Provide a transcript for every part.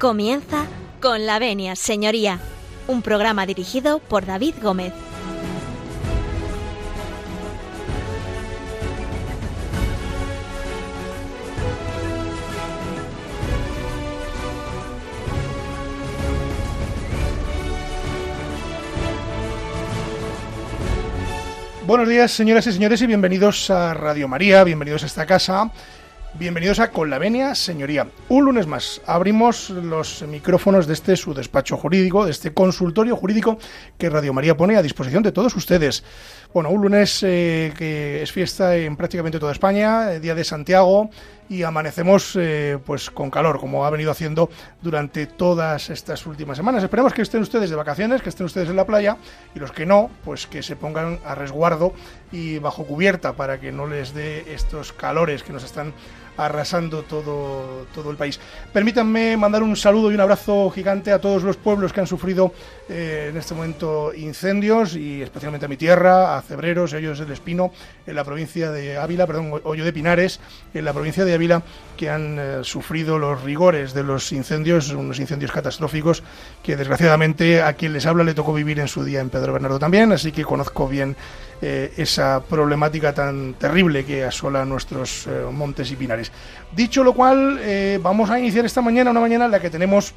Comienza con la venia, señoría, un programa dirigido por David Gómez. Buenos días, señoras y señores, y bienvenidos a Radio María, bienvenidos a esta casa, bienvenidos a Con la Venia, señoría. Un lunes más abrimos los micrófonos de este su despacho jurídico, de este consultorio jurídico que Radio María pone a disposición de todos ustedes. Bueno, un lunes eh, que es fiesta en prácticamente toda España, eh, Día de Santiago, y amanecemos eh, pues con calor, como ha venido haciendo durante todas estas últimas semanas. Esperemos que estén ustedes de vacaciones, que estén ustedes en la playa y los que no, pues que se pongan a resguardo y bajo cubierta para que no les dé estos calores que nos están arrasando todo, todo el país. Permítanme mandar un saludo y un abrazo gigante a todos los pueblos que han sufrido eh, en este momento incendios y especialmente a mi tierra, a Cebreros, Hoyos del Espino, en la provincia de Ávila, perdón, Hoyo de Pinares, en la provincia de Ávila, que han eh, sufrido los rigores de los incendios, unos incendios catastróficos que desgraciadamente a quien les habla le tocó vivir en su día en Pedro Bernardo también, así que conozco bien eh, esa problemática tan terrible que asola nuestros montes y pinares. Dicho lo cual, vamos a iniciar esta mañana, una mañana en la que tenemos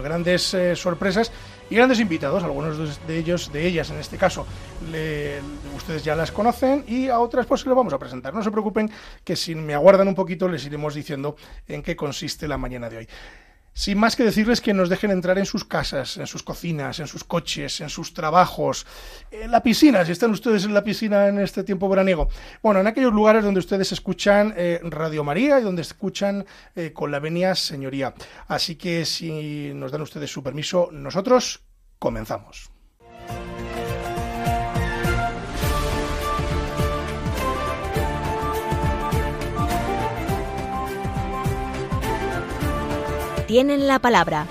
grandes sorpresas y grandes invitados, algunos de ellos, de ellas en este caso, ustedes ya las conocen y a otras pues les vamos a presentar. No se preocupen que si me aguardan un poquito les iremos diciendo en qué consiste la mañana de hoy. Sin más que decirles que nos dejen entrar en sus casas, en sus cocinas, en sus coches, en sus trabajos, en la piscina, si están ustedes en la piscina en este tiempo veraniego. Bueno, en aquellos lugares donde ustedes escuchan eh, Radio María y donde escuchan eh, con la venia Señoría. Así que si nos dan ustedes su permiso, nosotros comenzamos. Tienen la palabra.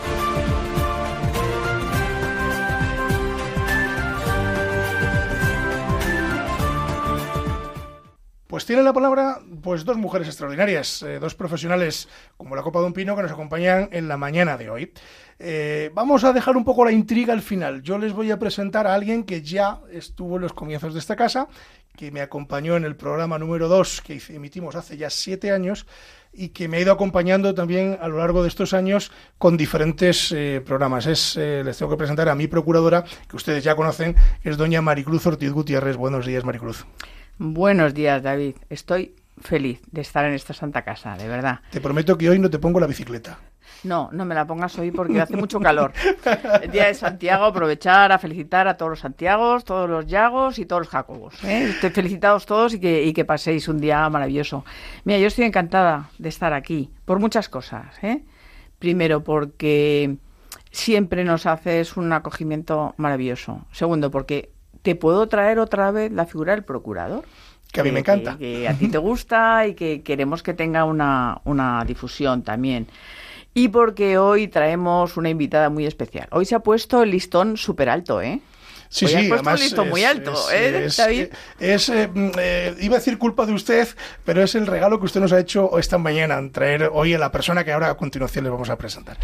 Pues tienen la palabra pues dos mujeres extraordinarias, eh, dos profesionales como la Copa de un Pino que nos acompañan en la mañana de hoy. Eh, vamos a dejar un poco la intriga al final. Yo les voy a presentar a alguien que ya estuvo en los comienzos de esta casa, que me acompañó en el programa número 2 que emitimos hace ya siete años y que me ha ido acompañando también a lo largo de estos años con diferentes eh, programas. Es, eh, les tengo que presentar a mi procuradora, que ustedes ya conocen, que es doña Maricruz Ortiz Gutiérrez. Buenos días, Maricruz. Buenos días, David. Estoy feliz de estar en esta santa casa, de verdad. Te prometo que hoy no te pongo la bicicleta. No, no me la pongas hoy porque hace mucho calor. El día de Santiago, aprovechar a felicitar a todos los Santiagos, todos los Yagos y todos los Jacobos. ¿eh? Felicitados todos y que, y que paséis un día maravilloso. Mira, yo estoy encantada de estar aquí por muchas cosas. ¿eh? Primero, porque siempre nos haces un acogimiento maravilloso. Segundo, porque te puedo traer otra vez la figura del procurador que a mí me encanta. Que, a ti te gusta y que queremos que tenga una, una difusión también y porque hoy traemos una invitada muy especial. Hoy se ha puesto el listón súper alto, ¿eh? Sí, sí, además es, muy alto, ¿eh, Es, eh, mm, eh, iba a decir culpa de usted, pero es el regalo que usted nos ha hecho esta mañana, traer hoy a la persona que ahora a continuación le vamos a presentar.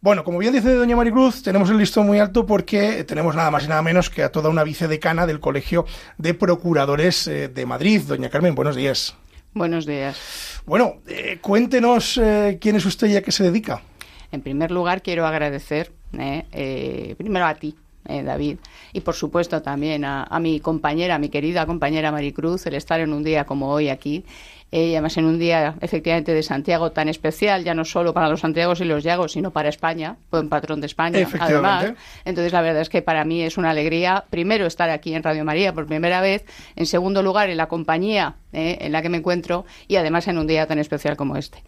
Bueno, como bien dice doña Maricruz, tenemos el listón muy alto porque tenemos nada más y nada menos que a toda una vicedecana del Colegio de Procuradores de Madrid. Doña Carmen, buenos días. Buenos días. Bueno, eh, cuéntenos eh, quién es usted y a qué se dedica. En primer lugar, quiero agradecer eh, primero a ti, David, y por supuesto también a, a, mi compañera, a mi querida compañera Maricruz, el estar en un día como hoy aquí y además en un día efectivamente de Santiago tan especial, ya no solo para los Santiagos y los Llagos, sino para España, buen patrón de España, además. Entonces la verdad es que para mí es una alegría, primero, estar aquí en Radio María por primera vez, en segundo lugar, en la compañía eh, en la que me encuentro y además en un día tan especial como este.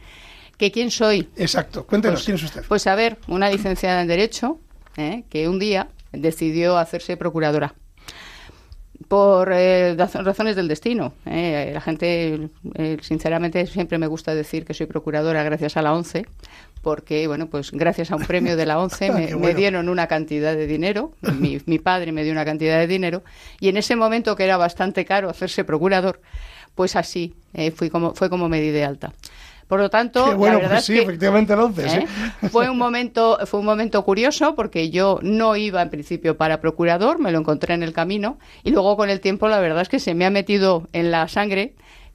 ¿Que quién soy? Exacto, cuéntenos, pues, ¿quién es usted? Pues a ver, una licenciada en Derecho, eh, que un día decidió hacerse procuradora por eh, razones del destino. Eh. La gente, eh, sinceramente, siempre me gusta decir que soy procuradora gracias a la ONCE, porque, bueno, pues gracias a un premio de la ONCE me, dieron una cantidad de dinero, mi, mi, padre me dio una cantidad de dinero, y en ese momento que era bastante caro hacerse procurador, pues así fui como, fue como me di de alta. Por lo tanto, bueno, la verdad pues sí, es que, efectivamente el 11, ¿eh? fue un momento fue un momento curioso porque yo no iba en principio para procurador, me lo encontré en el camino y luego con el tiempo la verdad es que se me ha metido en la sangre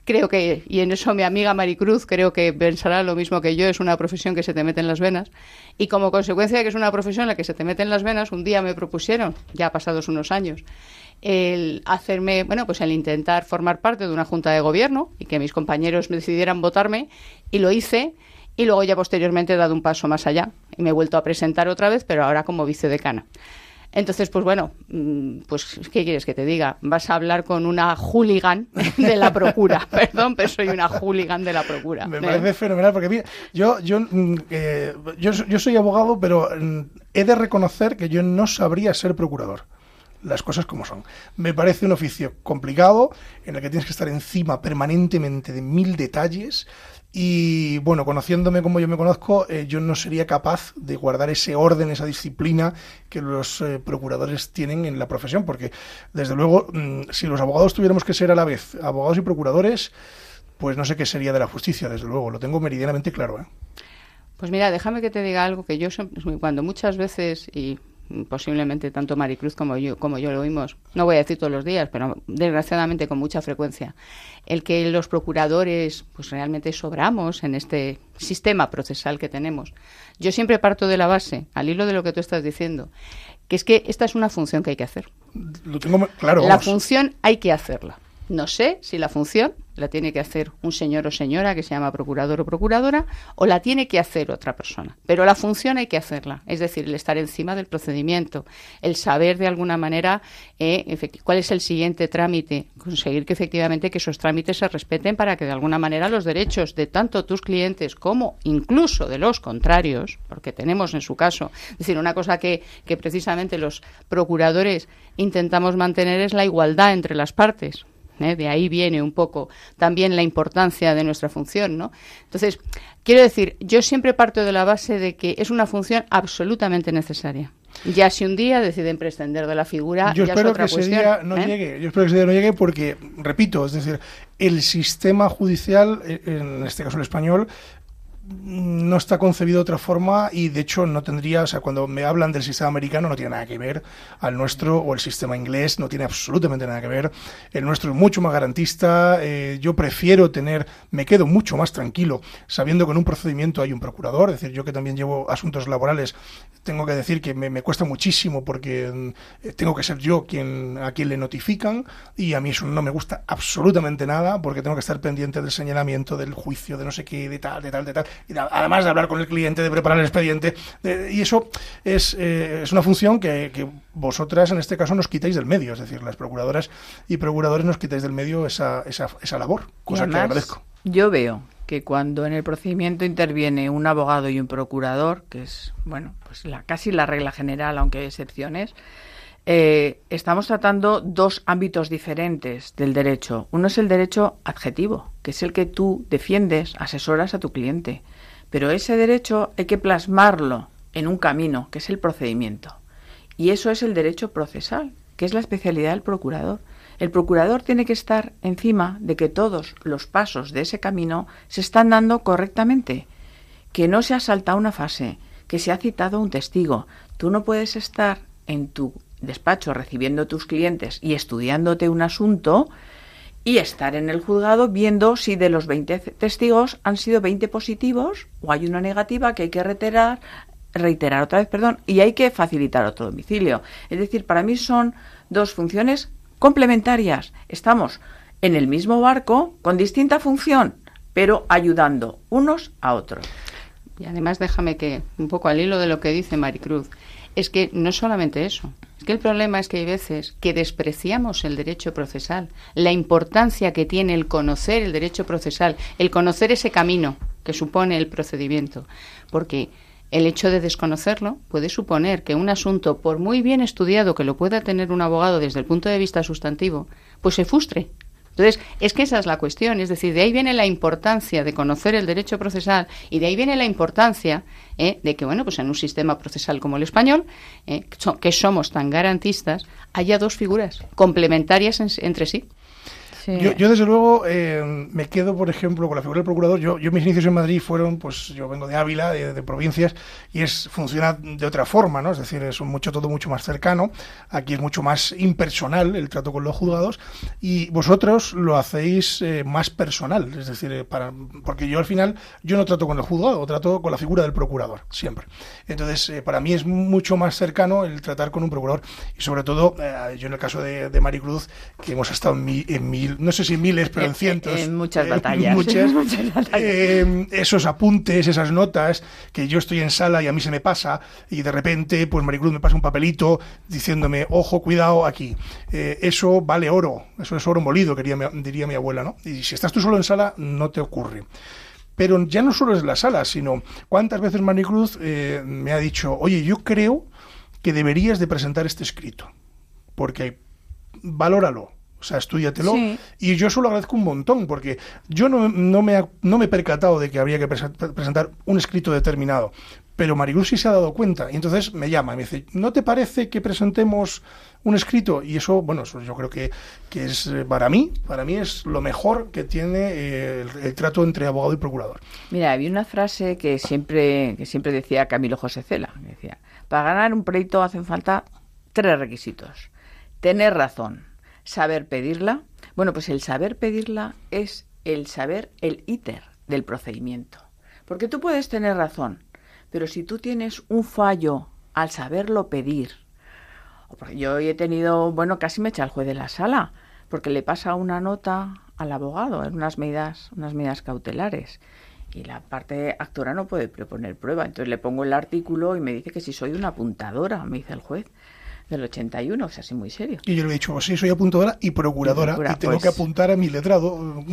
creo que, y en eso mi amiga Maricruz creo que pensará lo mismo que yo, es una profesión que se te mete en las venas. Y como consecuencia de que es una profesión en la que se te mete en las venas, un día me propusieron, ya pasados unos años, el hacerme, bueno, pues el intentar formar parte de una junta de gobierno y que mis compañeros me decidieran votarme, y lo hice. Y luego ya posteriormente he dado un paso más allá y me he vuelto a presentar otra vez, pero ahora como vicedecana. Entonces, pues bueno, mm, pues ¿qué quieres que te diga? Vas a hablar con una hooligan de la procura. Perdón, pero soy una hooligan de la procura. Me ¿eh? parece fenomenal porque mira, yo, yo, mm, eh, yo, yo soy abogado, pero mm, he de reconocer que yo no sabría ser procurador las cosas como son. Me parece un oficio complicado en el que tienes que estar encima permanentemente de mil detalles y bueno, conociéndome como yo me conozco, eh, yo no sería capaz de guardar ese orden, esa disciplina que los eh, procuradores tienen en la profesión, porque desde luego, mm, si los abogados tuviéramos que ser a la vez abogados y procuradores, pues no sé qué sería de la justicia, desde luego, lo tengo meridianamente claro. ¿eh? Pues mira, déjame que te diga algo que yo cuando muchas veces, y posiblemente tanto Maricruz como yo, como yo lo oímos, no voy a decir todos los días, pero desgraciadamente con mucha frecuencia, el que los procuradores pues realmente sobramos en este sistema procesal que tenemos. Yo siempre parto de la base, al hilo de lo que tú estás diciendo, que es que esta es una función que hay que hacer. Lo tengo claro. La función hay que hacerla. No sé si la función la tiene que hacer un señor o señora que se llama procurador o procuradora o la tiene que hacer otra persona. Pero la función hay que hacerla, es decir, el estar encima del procedimiento, el saber de alguna manera eh, cuál es el siguiente trámite, conseguir que efectivamente que esos trámites se respeten para que de alguna manera los derechos de tanto tus clientes como incluso de los contrarios, porque tenemos en su caso, es decir, una cosa que, que precisamente los procuradores intentamos mantener es la igualdad entre las partes ¿eh? De ahí viene un poco también la importancia de nuestra función, ¿no? Entonces, quiero decir, yo siempre parto de la base de que es una función absolutamente necesaria. Ya si un día deciden prescindir de la figura, yo ya espero es otra que cuestión, ese día no ¿eh? llegue. Yo espero que ese día no llegue porque, repito, es decir, el sistema judicial, eh, en este caso el español, no está concebido de otra forma y de hecho no tendría, o sea, cuando me hablan del sistema americano no tiene nada que ver al nuestro o el sistema inglés no tiene absolutamente nada que ver. El nuestro es mucho más garantista, eh, yo prefiero tener, me quedo mucho más tranquilo sabiendo que en un procedimiento hay un procurador, es decir, yo que también llevo asuntos laborales, tengo que decir que me, me cuesta muchísimo porque eh, tengo que ser yo quien a quien le notifican y a mí eso no me gusta absolutamente nada porque tengo que estar pendiente del señalamiento, del juicio, de no sé qué, de tal, de tal, de tal además de hablar con el cliente, de preparar el expediente. de- y eso es, eh, es una función que, que vosotras, en este caso, nos quitáis del medio. Es decir, las procuradoras y procuradores nos quitáis del medio esa, esa, esa labor, cosa que agradezco. Yo veo que cuando en el procedimiento interviene un abogado y un procurador, que es, bueno, pues la, casi la regla general, aunque hay excepciones, eh, estamos tratando dos ámbitos diferentes del derecho. Uno es el derecho adjetivo, que es el que tú defiendes, asesoras a tu cliente. Pero ese derecho hay que plasmarlo en un camino, que es el procedimiento. Y eso es el derecho procesal, que es la especialidad del procurador. El procurador tiene que estar encima de que todos los pasos de ese camino se están dando correctamente, que no se ha saltado una fase, que se ha citado un testigo. Tú no puedes estar en tu despacho recibiendo tus clientes y estudiándote un asunto y estar en el juzgado viendo si de los 20 testigos han sido 20 positivos o hay una negativa que hay que reiterar, reiterar otra vez, perdón, y hay que facilitar otro domicilio. Es decir, para mí son dos funciones complementarias. Estamos en el mismo barco con distinta función, pero ayudando unos a otros. Y además déjame que, un poco al hilo de lo que dice Maricruz, es que no solamente eso. Es que el problema es que hay veces que despreciamos el derecho procesal, la importancia que tiene el conocer el derecho procesal, el conocer ese camino que supone el procedimiento. Porque el hecho de desconocerlo puede suponer que un asunto, por muy bien estudiado que lo pueda tener un abogado desde el punto de vista sustantivo, pues se frustre. Entonces, es que esa es la cuestión, es decir, de ahí viene la importancia de conocer el derecho procesal y de ahí viene la importancia eh, de que, bueno, pues en un sistema procesal como el español, eh, que so- que somos tan garantistas, haya dos figuras complementarias en- entre sí. Yo, yo, desde luego, eh, me quedo, por ejemplo, con la figura del procurador. Yo, yo mis inicios en Madrid fueron, pues yo vengo de Ávila, de, provincias, y es funciona de otra forma, ¿no? Es decir, es mucho todo mucho más cercano. Aquí es mucho más impersonal el trato con los juzgados, y vosotros lo hacéis eh, más personal. Es decir, eh, para, porque yo al final, yo no trato con el juzgado, trato con la figura del procurador, siempre. Entonces, para mí es mucho más cercano el tratar con un procurador, y sobre todo, yo en el caso de, de Maricruz, que hemos estado en, en mil, no sé si miles, pero en, cientos. En muchas batallas. muchas, eh, esos apuntes, esas notas, que yo estoy en sala y a mí se me pasa, y de repente, pues Maricruz me pasa un papelito diciéndome, ojo, cuidado aquí. Eh, eso vale oro, eso es oro molido, quería, diría mi abuela, ¿no? Y si estás tú solo en sala, no te ocurre. Pero ya no solo es la sala, sino cuántas veces Maricruz eh, me ha dicho, oye, yo creo que deberías de presentar este escrito, porque valóralo, o sea, estudiatelo. Y yo eso lo agradezco un montón, porque yo no, no, me, no me he percatado de que habría que presentar un escrito determinado. Pero Maricruz sí se ha dado cuenta. Y entonces me llama y me dice, ¿no te parece que presentemos un escrito? Y eso, bueno, eso yo creo que, que es eh, para mí, para mí es lo mejor que tiene eh, el, trato entre abogado y procurador. Mira, había una frase que siempre, que siempre decía Camilo José Cela. Decía, para ganar un pleito hacen falta tres requisitos. Tener razón, saber pedirla. Bueno, pues el saber pedirla es el saber el íter del procedimiento. Porque tú puedes tener razón, pero si tú tienes un fallo al saberlo pedir, yo he tenido, bueno, casi me echa el juez de la sala, porque le pasa una nota al abogado en unas medidas, unas medidas cautelares. Y la parte actora no puede proponer prueba. Entonces le pongo el artículo y me dice que si soy una apuntadora, me dice el juez del 81, o sea, así muy serio. Y yo le he dicho, sí, soy apuntadora y procuradora, y, tengo que pues apuntar a mi letrado.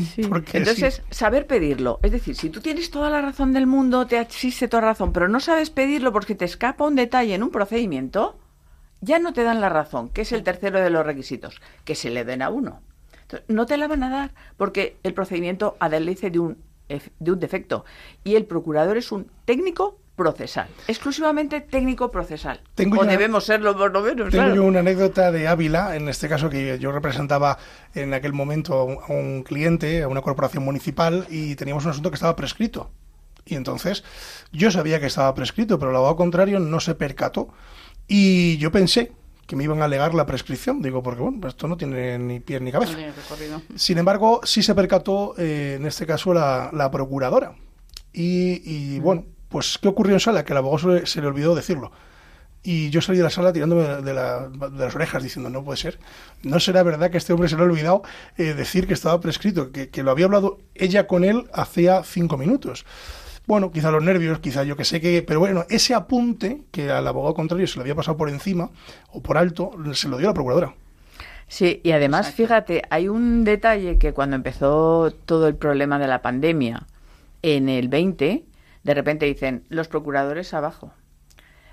Entonces, saber pedirlo. Es decir, si tú tienes toda la razón del mundo, te existe toda razón, pero no sabes pedirlo porque te escapa un detalle en un procedimiento, ya no te dan la razón, que es el tercero de los requisitos, que se le den a uno. no te la van a dar porque el procedimiento adelice de un, de un defecto y el procurador es un técnico procesal, exclusivamente técnico procesal. Tengo o debemos serlo por lo menos. Tengo una anécdota de Ávila, en este caso que yo representaba en aquel momento a un cliente, a una corporación municipal, y teníamos un asunto que estaba prescrito. Y entonces yo sabía que estaba prescrito, pero el abogado contrario no se percató. Y yo pensé que me iban a alegar la prescripción. Digo, porque bueno, esto no tiene ni pie ni cabeza. Sin embargo, sí se percató, eh, en este caso, la, procuradora. Y, y bueno, pues, ¿qué ocurrió en sala? Que el abogado se, le olvidó decirlo. Y yo salí de la sala tirándome de, las orejas diciendo, no puede ser. No será verdad que este hombre se le ha olvidado eh, decir que estaba prescrito, que, lo había hablado ella con él hacía cinco minutos. Bueno, quizá los nervios, quizá yo que sé que... Pero bueno, ese apunte que al abogado contrario se le había pasado por encima o por alto, se lo dio la procuradora. Sí, y además, fíjate, hay un detalle que cuando empezó todo el problema de la pandemia en el 20, de repente dicen, los procuradores abajo.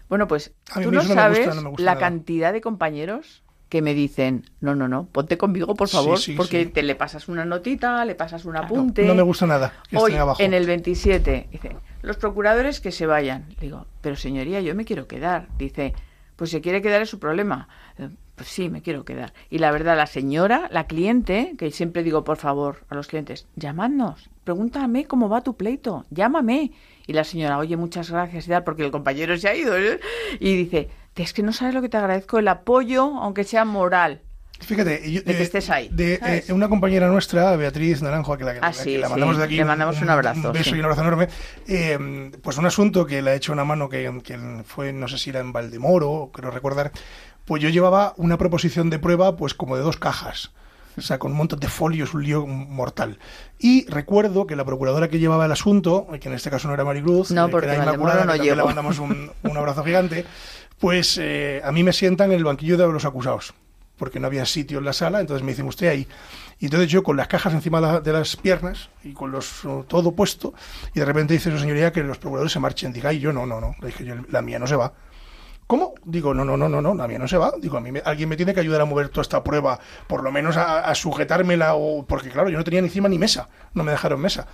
Bueno, pues tú no sabes la cantidad de compañeros que me dicen, no, no, no, ponte conmigo, por favor, porque te le pasas una notita, le pasas un apunte. No, me gusta nada. Hoy, en el 27, dice, los procuradores que se vayan. Digo, pero señoría, yo me quiero quedar. Dice, pues si quiere quedar es su problema. Pues sí, me quiero quedar. Y la verdad, la señora, la cliente, que siempre digo, por favor, a los clientes, llamadnos, pregúntame cómo va tu pleito, llámame. Y la señora, oye, muchas gracias y tal, porque el compañero se ha ido. ¿eh? Y dice, es que no sabes lo que te agradezco, el apoyo, aunque sea moral. Fíjate, de que estés ahí. De, eh, una compañera nuestra, Beatriz Naranjo, que la, ah, la mandamos de aquí. Le mandamos un, abrazo. Un beso y un abrazo enorme. Eh, pues un asunto que le ha hecho una mano que, que, fue, no sé si era en Valdemoro, creo recordar. Pues yo llevaba una proposición de prueba, pues como de dos cajas o sea, con un montón de folios, un lío mortal. Y recuerdo que la procuradora que llevaba el asunto, que en este caso no era Maricruz, no, eh, porque que era Inmaculada, no le mandamos un, abrazo gigante, pues eh, a mí me sientan en el banquillo de los acusados, porque no había sitio en la sala, entonces me dicen usted ahí. Y entonces yo con las cajas encima de las piernas y con los todo puesto, y de repente dice su señoría que los procuradores se marchen. Diga, y yo no, no, no, le dije yo, la mía no se va. ¿Cómo? Digo, no, no, no, no, no, a mí no se va. Digo, a mí alguien me tiene que ayudar a mover toda esta prueba, por lo menos a, sujetármela, o, porque claro, yo no tenía ni encima ni mesa, no me dejaron mesa.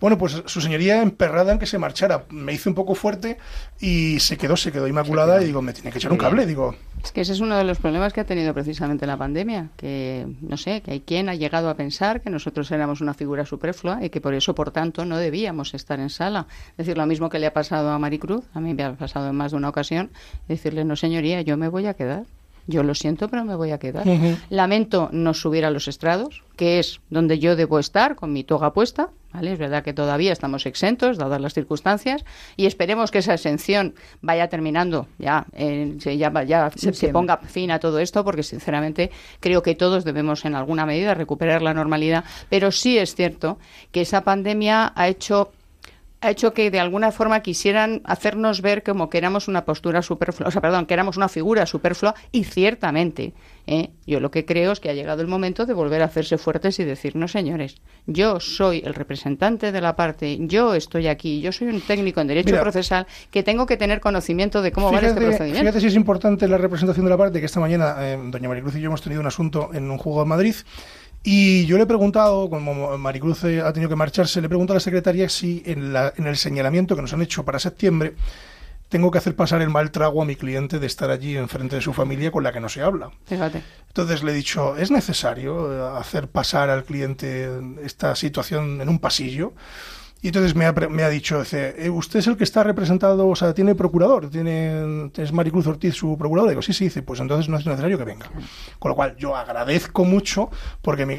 Bueno, pues su señoría emperrada en que se marchara, me hizo un poco fuerte y se quedó, se quedó inmaculada y digo, me tiene que echar un cable, digo, Es que ese es uno de los problemas que ha tenido precisamente la pandemia, que no sé, que hay quien ha llegado a pensar que nosotros éramos una figura superflua y que por eso, por tanto, no debíamos estar en sala. Es decir, lo mismo que le ha pasado a Maricruz, a mí me ha pasado en más de una ocasión, decirle, no señoría, yo me voy a quedar. Yo lo siento, pero me voy a quedar. Lamento no subir a los estrados, que es donde yo debo estar con mi toga puesta. ¿Vale? Es verdad que todavía estamos exentos, dadas las circunstancias, y esperemos que esa exención vaya terminando, ya, ya, ya se ponga fin a todo esto, porque sinceramente creo que todos debemos en alguna medida recuperar la normalidad. Pero sí es cierto que esa pandemia ha hecho ha hecho que de alguna forma quisieran hacernos ver como que éramos una postura superflua, o sea, perdón, que éramos una figura superflua y ciertamente, ¿eh? yo lo que creo es que ha llegado el momento de volver a hacerse fuertes y decir, no señores, yo soy el representante de la parte, yo estoy aquí, yo soy un técnico en derecho procesal que tengo que tener conocimiento de cómo va este procedimiento. Fíjate si es importante la representación de la parte, que esta mañana eh, doña Maricruz y yo hemos tenido un asunto en un juego de Madrid y yo le he preguntado, como Maricruz ha tenido que marcharse, le he preguntado a la secretaria si en, la, en el señalamiento que nos han hecho para septiembre tengo que hacer pasar el mal trago a mi cliente de estar allí enfrente de su familia con la que no se habla. Fíjate. Entonces le he dicho, ¿es necesario eh, hacer pasar al cliente esta situación en un pasillo? Y entonces me ha, me ha dicho, dice, eh, usted es el que está representado, o sea, tiene procurador, tiene, es Maricruz Ortiz su procurador. Digo, sí, sí, dice, pues entonces no es necesario que venga. Con lo cual yo agradezco mucho porque mi,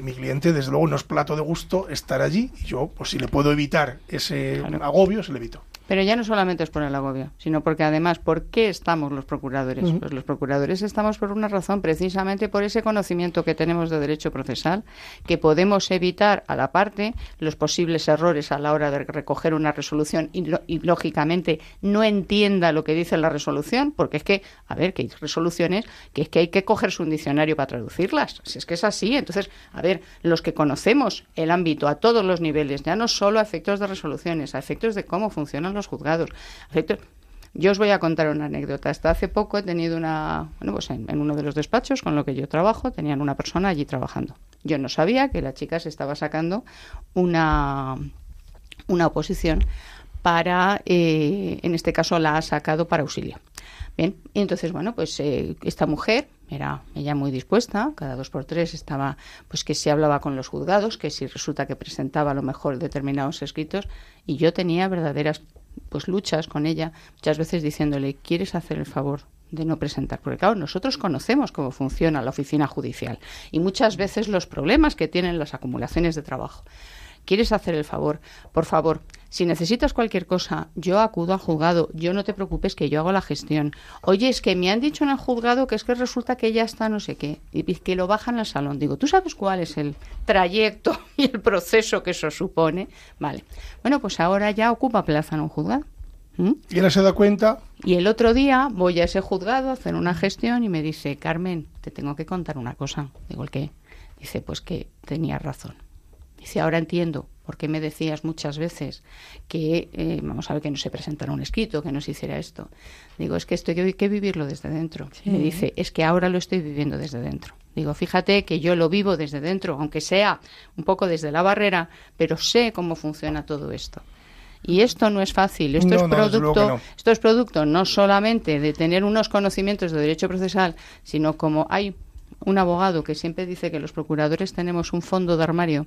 mi, cliente, desde luego, no es plato de gusto estar allí y yo, pues si le puedo evitar ese agobio, se le evito. Pero ya no solamente es por el agobio, sino porque además, ¿por qué estamos los procuradores? Pues los procuradores estamos por una razón, precisamente por ese conocimiento que tenemos de derecho procesal, que podemos evitar a la parte los posibles errores a la hora de recoger una resolución y, lógicamente no entienda lo que dice la resolución, porque es que, a ver, que hay resoluciones que es que hay que cogerse un diccionario para traducirlas. Si es que es así, entonces, a ver, los que conocemos el ámbito a todos los niveles, ya no solo a efectos de resoluciones, a efectos de cómo funcionan los juzgados. Yo os voy a contar una anécdota. Hasta hace poco he tenido una, bueno, pues en, uno de los despachos con lo que yo trabajo, tenían una persona allí trabajando. Yo no sabía que la chica se estaba sacando una, una oposición para, eh, en este caso la ha sacado para auxilio. Bien, y entonces, bueno, pues eh, esta mujer era ella muy dispuesta, cada dos por tres estaba, pues que se hablaba con los juzgados, que si resulta que presentaba a lo mejor determinados escritos, y yo tenía verdaderas pues luchas con ella, muchas veces diciéndole, ¿quieres hacer el favor de no presentar? Porque claro, nosotros conocemos cómo funciona la oficina judicial y muchas veces los problemas que tienen las acumulaciones de trabajo. ¿Quieres hacer el favor? Por favor, si necesitas cualquier cosa, yo acudo al juzgado. Yo no te preocupes que yo hago la gestión. Oye, es que me han dicho en el juzgado que es que resulta que ya está no sé qué y que lo bajan al salón. Digo, ¿tú sabes cuál es el trayecto y el proceso que eso supone? Vale. Bueno, pues ahora ya ocupa plaza en un juzgado. ¿Mm? Y él se da cuenta. Y el otro día voy a ese juzgado a hacer una gestión y me dice, Carmen, te tengo que contar una cosa. Digo, ¿el qué? Dice, pues que tenía razón. Dice, ahora entiendo por qué me decías muchas veces que, eh, vamos a ver, que no se presentara un escrito, que no se hiciera esto. Digo, es que esto hay que vivirlo desde dentro. Me dice, es que ahora lo estoy viviendo desde dentro. Digo, fíjate que yo lo vivo desde dentro, aunque sea un poco desde la barrera, pero sé cómo funciona todo esto. Y esto no es fácil, esto, es producto, no. esto es producto no solamente de tener unos conocimientos de derecho procesal, sino como hay un abogado que siempre dice que los procuradores tenemos un fondo de armario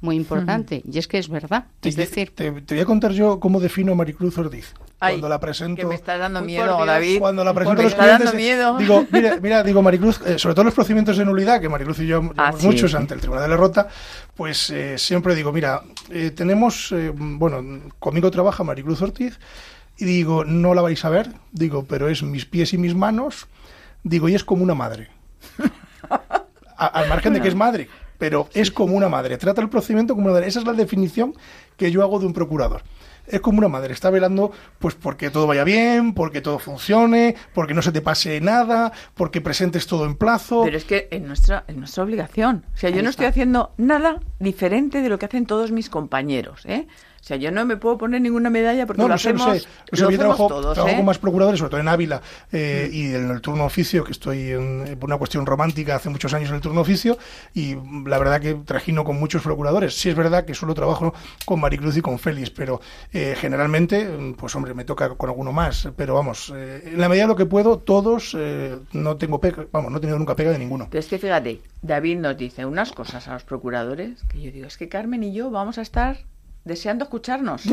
muy importante, y es que es verdad. es decir, te, voy a contar yo cómo defino a Maricruz Ortiz. cuando la presento. Que me está dando miedo, David. Cuando la presento a los clientes, miedo. Digo, mira, mira, digo, Maricruz, eh, sobre todo los procedimientos de nulidad, que Maricruz y yo ah, muchos ante el Tribunal de la Rota, pues eh, siempre digo, mira, eh, tenemos, bueno, conmigo trabaja Maricruz Ortiz, y digo, no la vais a ver, digo, pero es mis pies y mis manos, digo, y es como una madre al margen de que es madre, pero es como una madre. Trata el procedimiento como una madre. Esa es la definición que yo hago de un procurador. Es como una madre, está velando pues porque todo vaya bien, porque todo funcione, porque no se te pase nada, porque presentes todo en plazo. Pero es que es nuestra, es nuestra obligación. O sea, yo no estoy haciendo nada diferente de lo que hacen todos mis compañeros. ¿eh? O sea, yo no me puedo poner ninguna medalla porque No, lo sé, no hacemos, sé. No sé, lo yo hacemos trabajo, todos, trabajo ¿eh? con más procuradores, sobre todo en Ávila eh, y en el turno oficio, que estoy en, eh, por una cuestión romántica hace muchos años en el turno oficio, y mm, la verdad que trajino con muchos procuradores. Sí es verdad que solo trabajo con Maricruz y con Félix, pero eh, generalmente, mm, pues hombre, me toca con alguno más. Pero vamos, eh, en la medida de lo que puedo, todos, no tengo pega, vamos, no he tenido nunca pega de ninguno. Pero es que fíjate, David nos dice unas cosas a los procuradores que yo digo, es que Carmen y yo vamos a estar deseando escucharnos.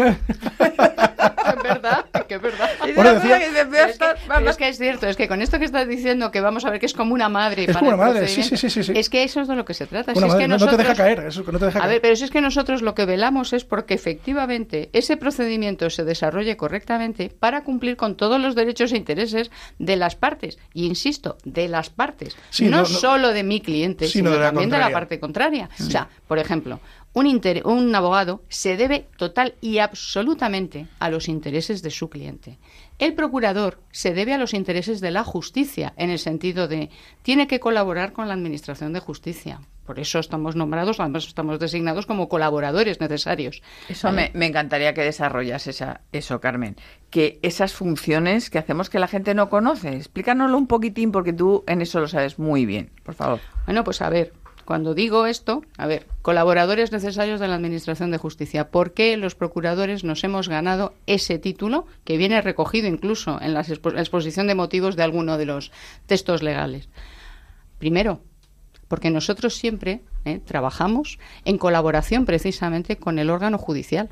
Es verdad, que es verdad. Bueno, decía- que a es, que, estar- pero vamos- es que es cierto, es que con esto que estás diciendo que vamos a ver que es como una madre. Es para como una madre, sí, sí, sí, sí. Es que eso es de lo que se trata. si Una es madre, que no- no te deja caer, eso, no te deja A caer. ver, pero si es que nosotros lo que velamos es porque efectivamente ese procedimiento se desarrolle correctamente para cumplir con todos los derechos e intereses de las partes. Y insisto, de las partes. Sí, no, solo de mi cliente, sino sino, de la también de la parte contraria. O sea, por ejemplo, un, inter- un abogado se debe total y absolutamente a los intereses de su cliente. El procurador se debe a los intereses de la justicia, en el sentido de tiene que colaborar con la Administración de Justicia. Por eso estamos nombrados, además estamos designados como colaboradores necesarios. Eso me, me encantaría que desarrollas esa, eso, Carmen. Que esas funciones que hacemos que la gente no conoce. Explícanoslo un poquitín porque tú en eso lo sabes muy bien, por favor. Bueno, pues a ver, cuando digo esto, a ver, colaboradores necesarios de la Administración de Justicia, ¿por qué los procuradores nos hemos ganado ese título que viene recogido incluso en la expo- la exposición de motivos de alguno de los textos legales? Primero, porque nosotros siempre eh, trabajamos en colaboración precisamente con el órgano judicial.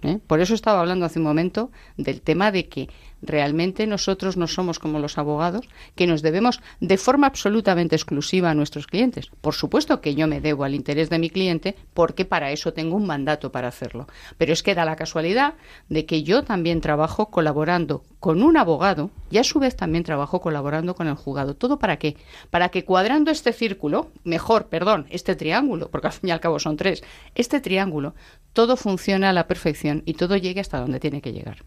¿eh? Por eso estaba hablando hace un momento del tema de que realmente nosotros no somos como los abogados, que nos debemos de forma absolutamente exclusiva a nuestros clientes. Por supuesto que yo me debo al interés de mi cliente porque para eso tengo un mandato para hacerlo. Pero es que da la casualidad de que yo también trabajo colaborando con un abogado y a su vez también trabajo colaborando con el juzgado. ¿Todo para qué? Para que cuadrando este círculo, mejor, perdón, este triángulo, porque al fin y al cabo son tres, este triángulo, todo funciona a la perfección y todo llegue hasta donde tiene que llegar.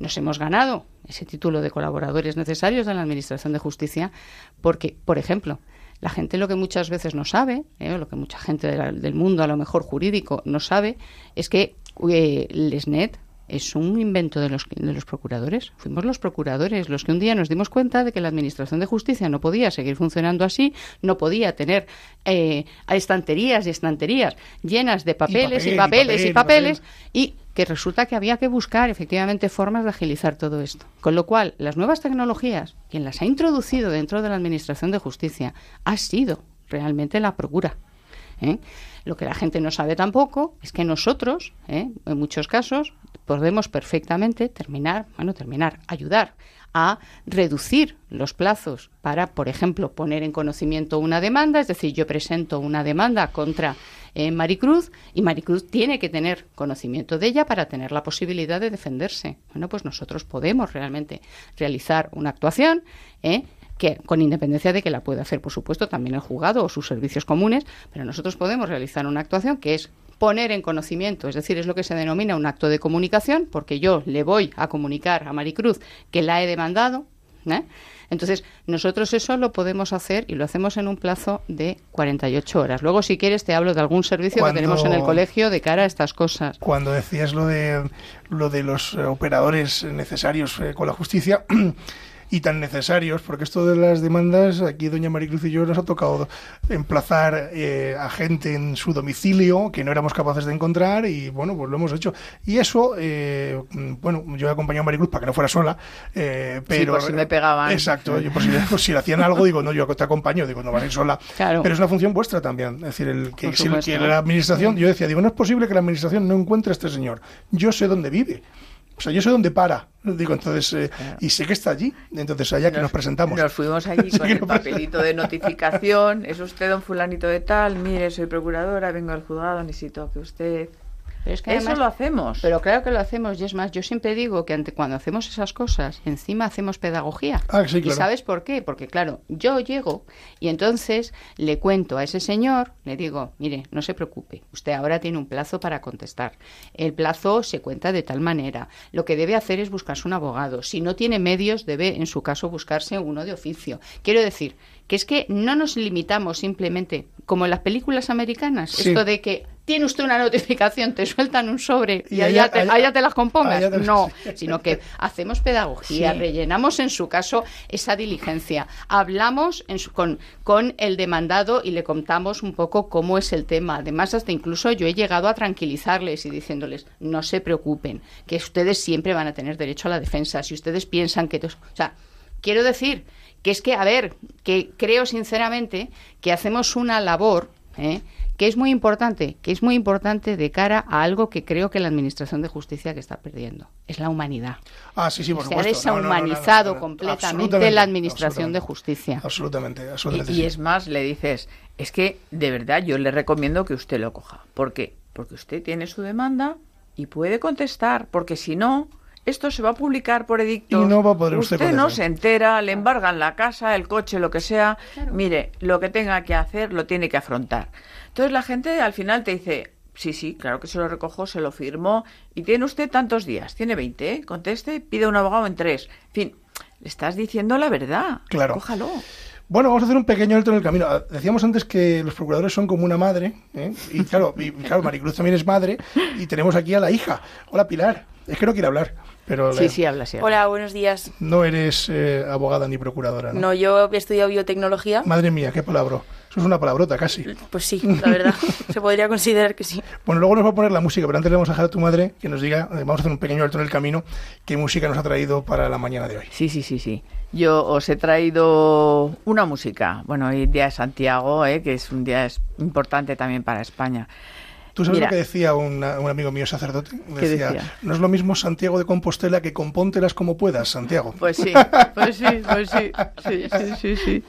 Nos hemos ganado ese título de colaboradores necesarios de la Administración de Justicia porque, por ejemplo, la gente lo que muchas veces no sabe, eh, lo que mucha gente del mundo a lo mejor jurídico no sabe, es que eh, Lesnet es un invento de los, de los procuradores. Fuimos los procuradores los que un día nos dimos cuenta de que la Administración de Justicia no podía seguir funcionando así, no podía tener eh, estanterías y estanterías llenas de papeles papel, y y papeles papel, y y papeles papel. y que resulta que había que buscar efectivamente formas de agilizar todo esto. Con lo cual, las nuevas tecnologías, quien las ha introducido dentro de la Administración de Justicia, ha sido realmente la Procura. ¿eh? Lo que la gente no sabe tampoco es que nosotros, ¿eh? en muchos casos, podemos perfectamente terminar, bueno, terminar, ayudar a reducir los plazos para, por ejemplo, poner en conocimiento una demanda, es decir, yo presento una demanda contra eh, Maricruz y Maricruz tiene que tener conocimiento de ella para tener la posibilidad de defenderse. Bueno, pues nosotros podemos realmente realizar una actuación ¿eh? que con independencia de que la pueda hacer, por supuesto, también el juzgado o sus servicios comunes, pero nosotros podemos realizar una actuación que es poner en conocimiento, es decir, es lo que se denomina un acto de comunicación, porque yo le voy a comunicar a Maricruz que la he demandado. ¿eh? Entonces, nosotros eso lo podemos hacer y lo hacemos en un plazo de 48 horas. Luego, si quieres, te hablo de algún servicio Cuando- que tenemos en el colegio de cara a estas cosas. Cuando decías lo de lo de los operadores necesarios eh, con la justicia y tan necesarios, porque esto de las demandas, aquí doña Maricruz y yo nos ha tocado emplazar eh, a gente en su domicilio que no éramos capaces de encontrar y bueno, pues lo hemos hecho. Y eso, eh, bueno, yo he acompañado a Maricruz para que no fuera sola, eh, pero... por si me pegaban. Exacto, yo por si, por si le hacían algo, digo, no, yo te acompaño, digo, no vas a ir sola. Claro. Pero es una función vuestra también, es decir, el que, si que la administración, yo decía, digo, no es posible que la administración no encuentre a este señor. Yo sé dónde vive. O sea, yo sé dónde para. Digo, entonces, eh, y sé que está allí. Entonces, allá que nos presentamos. Nos fuimos allí con el papelito de notificación. Es usted don fulanito de tal. Mire, soy procuradora, vengo al juzgado, necesito que usted... Pero es que Eso lo hacemos. Pero claro que lo hacemos, y es más, yo siempre digo que ante, cuando hacemos esas cosas, encima hacemos pedagogía. Ah, sí, ¿Y claro. sabes por qué? Porque claro, yo llego y entonces le cuento a ese señor, le digo, mire, no se preocupe, usted ahora tiene un plazo para contestar. El plazo se cuenta de tal manera. Lo que debe hacer es buscarse un abogado. Si no tiene medios, debe, en su caso, buscarse uno de oficio. Quiero decir que es que no nos limitamos simplemente, como en las películas americanas, Sí. esto de que tiene usted una notificación, te sueltan un sobre y, Y allá, allá- te, allá- allá te las compongas. te- No, sino que hacemos pedagogía, Sí. rellenamos en su caso esa diligencia, hablamos en su- con, con el demandado y le contamos un poco cómo es el tema. Además, hasta incluso yo he llegado a tranquilizarles y diciéndoles, no se preocupen, que ustedes siempre van a tener derecho a la defensa. Si ustedes piensan que... O sea, quiero decir que es que, a ver, que creo sinceramente que hacemos una labor... ¿eh? Que es muy importante, que es muy importante de cara a algo que creo que la Administración de Justicia que está perdiendo, es la humanidad. Ah, sí, sí, por Se ha supuesto. No, no, no, no, no, deshumanizado no, no. completamente la Administración de. Justicia. Absolutamente, Y, absolutamente. y sí. es más, le dices, es que de verdad yo le recomiendo que usted lo coja. ¿Por qué? Porque usted tiene su demanda y puede contestar, porque si no, esto se va a publicar por edictos. Y no va a poder usted no contestar. se entera, le embargan la casa, el coche, lo que sea. Mire, lo que tenga que hacer lo tiene que afrontar. Entonces la gente al final te dice, sí, sí, claro que se lo recojo, se lo firmo y tiene usted tantos días, tiene 20, ¿eh? conteste, pide un abogado en tres. En fin, le estás diciendo la verdad. Claro. Cójalo. Bueno, vamos a hacer un pequeño alto en el camino. Decíamos antes que los procuradores son como una madre, ¿eh? y claro, y, claro, Maricruz también es madre, y tenemos aquí a la hija. Hola, Pilar. Es que no quiere hablar, pero Sí, sí, habla, sí. habla. Hola, buenos días. no eres eh, abogada ni procuradora, ¿no? No, yo he estudiado biotecnología. Madre mía, qué palabra. Eso es una palabrota casi. Pues sí, la verdad. Se podría considerar que sí. Bueno, luego nos va a poner la música, pero antes le vamos a dejar a tu madre que nos diga, eh, vamos a hacer un pequeño alto en el camino, qué música nos ha traído para la mañana de hoy. Sí, sí, sí, sí. Yo os he traído una música. Bueno, hoy día de Santiago, ¿eh? que es un día importante también para España. ¿Tú sabes Mira. lo que decía una- un amigo mío sacerdote? ¿Qué decía? no es lo mismo Santiago de Compostela que compóntelas como puedas, Santiago. Pues sí, pues sí, pues sí, sí, sí, sí, sí.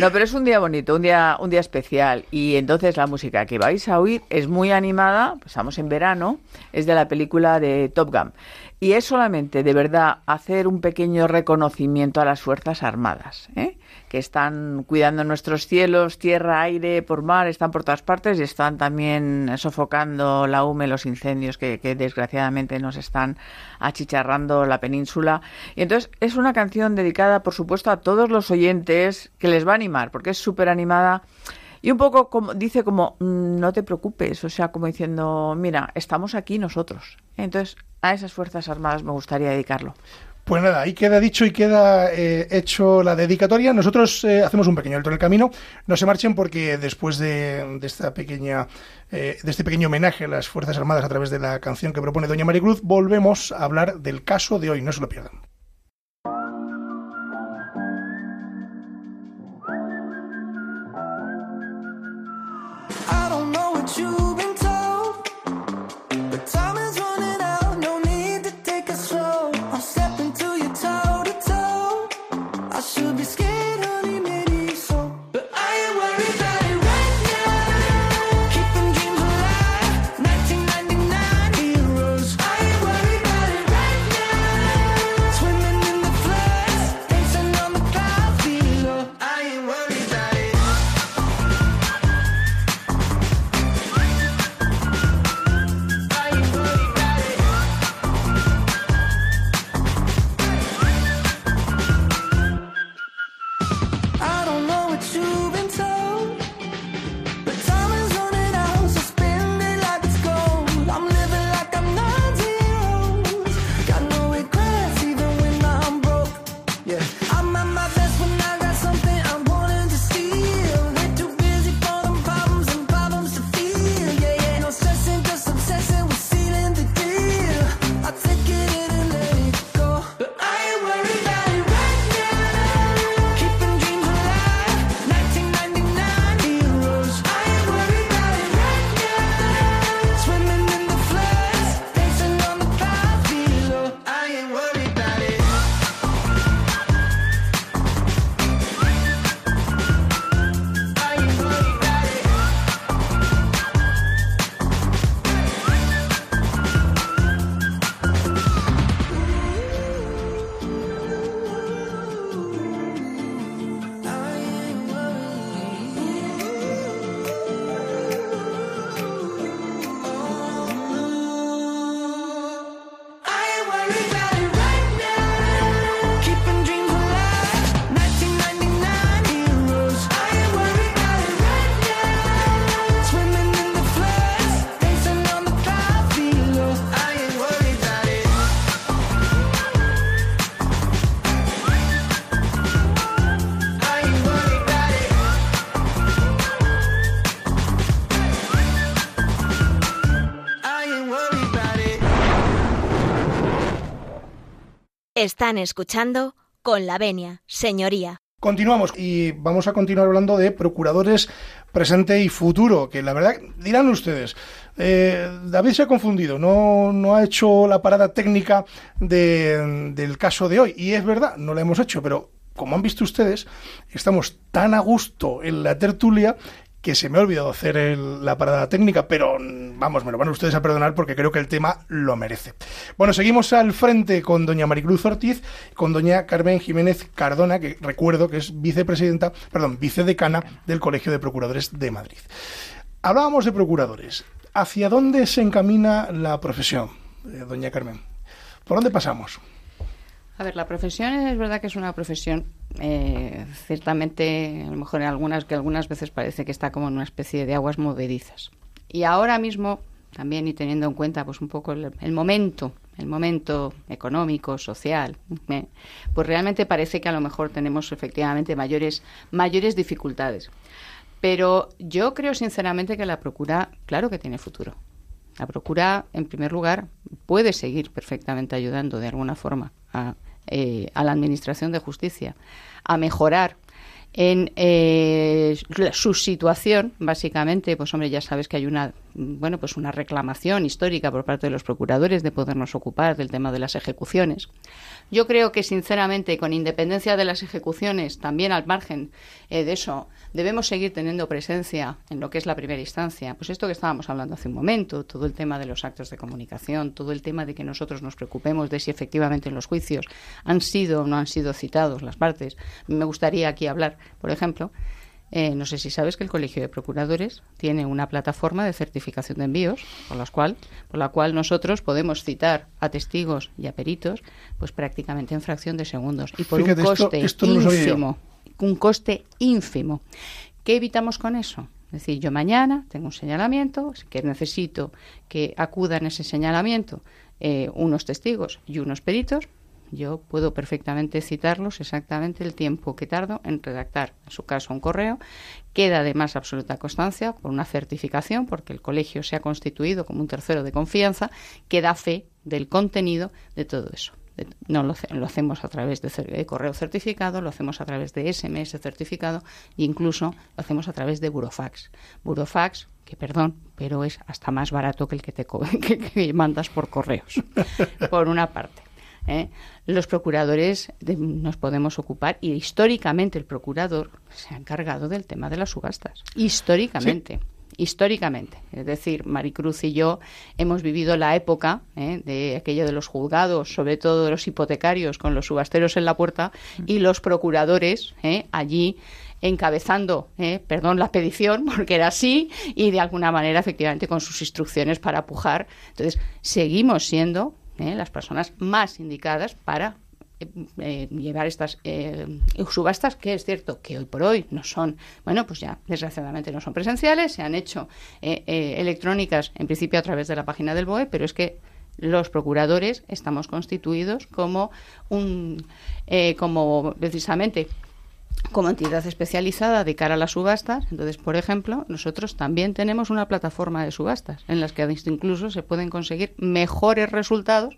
No, pero es un día bonito, un día, un día especial. Y entonces la música que vais a oír es muy animada, pues estamos en verano, es de la película de Top Gun. Y es solamente, de verdad, hacer un pequeño reconocimiento a las Fuerzas Armadas, ¿eh? que están cuidando nuestros cielos, tierra, aire, por mar, están por todas partes y están también sofocando la hume, los incendios que, que desgraciadamente nos están achicharrando la península. Y entonces es una canción dedicada, por supuesto, a todos los oyentes que les va a animar, porque es súper animada. Y un poco como dice como "Mm, no te preocupes, o sea, como diciendo, mira, estamos aquí nosotros. Entonces, a esas Fuerzas Armadas me gustaría dedicarlo. Pues nada, ahí queda dicho y queda eh, hecho la dedicatoria. Nosotros eh, hacemos un pequeño alto en el camino. No se marchen porque después de, de esta pequeña, eh, de este pequeño homenaje a las Fuerzas Armadas a través de la canción que propone Doña Maricruz, volvemos a hablar del caso de hoy. No se lo pierdan. I Están escuchando con la venia, señoría. Continuamos y vamos a continuar hablando de procuradores presente y futuro, que la verdad dirán ustedes, eh, David se ha confundido, no, no ha hecho la parada técnica de- del caso de hoy, y es verdad, no la hemos hecho, pero como han visto ustedes, estamos tan a gusto en la tertulia que se me ha olvidado hacer la parada técnica, pero mm, vamos, me lo van ustedes a perdonar porque creo que el tema lo merece. Bueno, seguimos al frente con doña Maricruz Ortiz, con doña Carmen Jiménez Cardona, que recuerdo que es vicepresidenta, perdón, vicedecana del Colegio de Procuradores de Madrid. Hablábamos de procuradores. ¿Hacia dónde se encamina la profesión, eh, doña Carmen? ¿Por dónde pasamos? A ver, la profesión es verdad que es una profesión eh, ciertamente, a lo mejor en algunas que algunas veces parece que está como en una especie de aguas movedizas. Y ahora mismo también y teniendo en cuenta pues un poco el, el momento, el momento económico, social, eh, pues realmente parece que a lo mejor tenemos efectivamente mayores mayores dificultades. Pero yo creo sinceramente que la procura, claro que tiene futuro. La Procura, en primer lugar, puede seguir perfectamente ayudando de alguna forma a, eh, a la Administración de Justicia a mejorar en eh, su situación, básicamente, pues hombre, ya sabes que hay una, bueno, pues una reclamación histórica por parte de los procuradores de podernos ocupar del tema de las ejecuciones. Yo creo que, sinceramente, con independencia de las ejecuciones, también al margen eh, de eso, debemos seguir teniendo presencia en lo que es la primera instancia. Pues esto que estábamos hablando hace un momento, todo el tema de los actos de comunicación, todo el tema de que nosotros nos preocupemos de si efectivamente en los juicios han sido o no han sido citados las partes. Me gustaría aquí hablar, por ejemplo, eh, no sé si sabes que el Colegio de Procuradores tiene una plataforma de certificación de envíos, por, las cual, por la cual nosotros podemos citar a testigos y a peritos, pues prácticamente en fracción de segundos y por Fíjate, un coste esto ínfimo, un coste ínfimo. ¿Qué evitamos con eso? Es decir, yo mañana tengo un señalamiento, que necesito que acudan ese señalamiento eh, unos testigos y unos peritos, yo puedo perfectamente citarlos exactamente el tiempo que tardo en redactar, en su caso, un correo. Queda además absoluta constancia por una certificación, porque el colegio se ha constituido como un tercero de confianza, que da fe del contenido de todo eso. No lo, hace- lo hacemos a través de correo certificado, lo hacemos a través de SMS certificado e incluso lo hacemos a través de Burofax. Burofax, que perdón, pero es hasta más barato que el que te que- que mandas por correos, por una parte. ¿Eh? Los procuradores de- nos podemos ocupar y históricamente el procurador se ha encargado del tema de las subastas. Históricamente. Históricamente, es decir, Maricruz y yo hemos vivido la época ¿eh? de aquello de los juzgados, sobre todo de los hipotecarios con los subasteros en la puerta y los procuradores ¿eh? allí encabezando, ¿eh? perdón, la petición, porque era así, y de alguna manera, efectivamente, con sus instrucciones para pujar. Entonces, seguimos siendo ¿eh? las personas más indicadas para eh, eh, llevar estas eh, subastas, que es cierto que hoy por hoy no son, bueno, pues ya desgraciadamente no son presenciales, se han hecho eh, eh, electrónicas en principio a través de la página del BOE, pero es que los procuradores estamos constituidos como un, como precisamente como entidad especializada de cara a las subastas. Entonces, por ejemplo, nosotros también tenemos una plataforma de subastas en las que incluso se pueden conseguir mejores resultados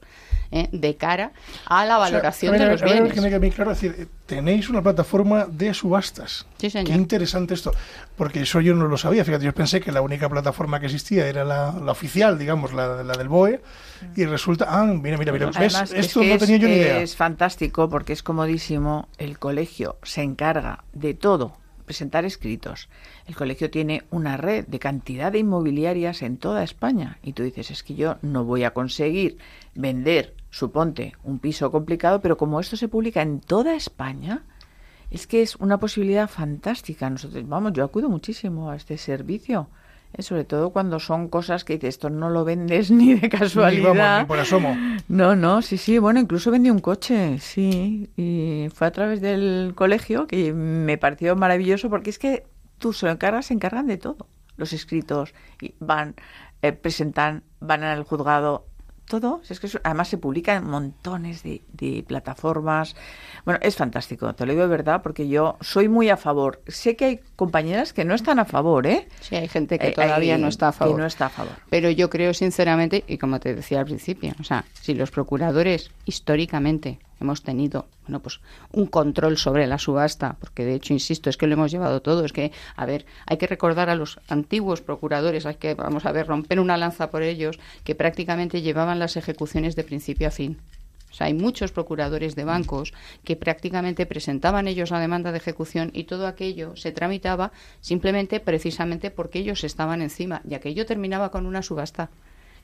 eh, de cara a la O sea, valoración a ver, de a los ver, a ver, bienes. que me quede bien claro, es decir, tenéis una plataforma de subastas. Sí, señor. Qué interesante esto, porque eso yo no lo sabía. Fíjate, yo pensé que la única plataforma que existía era la, la oficial, digamos, la, la del BOE, y resulta, ah, mira, mira, mira, es esto que no es- tenía yo ni idea. Es fantástico porque es comodísimo. El colegio se encarga de todo, presentar escritos. El colegio tiene una red de cantidad de inmobiliarias en toda España. Y tú dices, es que yo no voy a conseguir vender, suponte, un piso complicado, pero como esto se publica en toda España, es que es una posibilidad fantástica. Nosotros, vamos, yo acudo muchísimo a este servicio. eh, sobre todo cuando son cosas que dices, esto no lo vendes ni de Ni, casualidad. vamos, ni por asomo. No, no, sí, sí. Bueno, incluso vendí un coche, sí. Y fue a través del colegio que me pareció maravilloso porque es que tú se lo encargas, se encargan de todo. Los escritos y van, eh, presentan, van al juzgado, todo. Es que eso- además se publica en montones de, de plataformas. Bueno, es fantástico, te lo digo de verdad porque yo soy muy a favor. Sé que hay compañeras que no están a favor, ¿eh? Sí, hay gente que Hay- todavía hay- no está a favor. Que no está a favor. Pero yo creo sinceramente, y como te decía al principio, o sea, si los procuradores históricamente hemos tenido bueno pues un control sobre la subasta porque de hecho insisto es que lo hemos llevado todo es que a ver hay que recordar a los antiguos procuradores hay que vamos a ver romper una lanza por ellos que prácticamente llevaban las ejecuciones de principio a fin o sea, hay muchos procuradores de bancos que prácticamente presentaban ellos la demanda de ejecución y todo aquello se tramitaba simplemente precisamente porque ellos estaban encima y aquello terminaba con una subasta.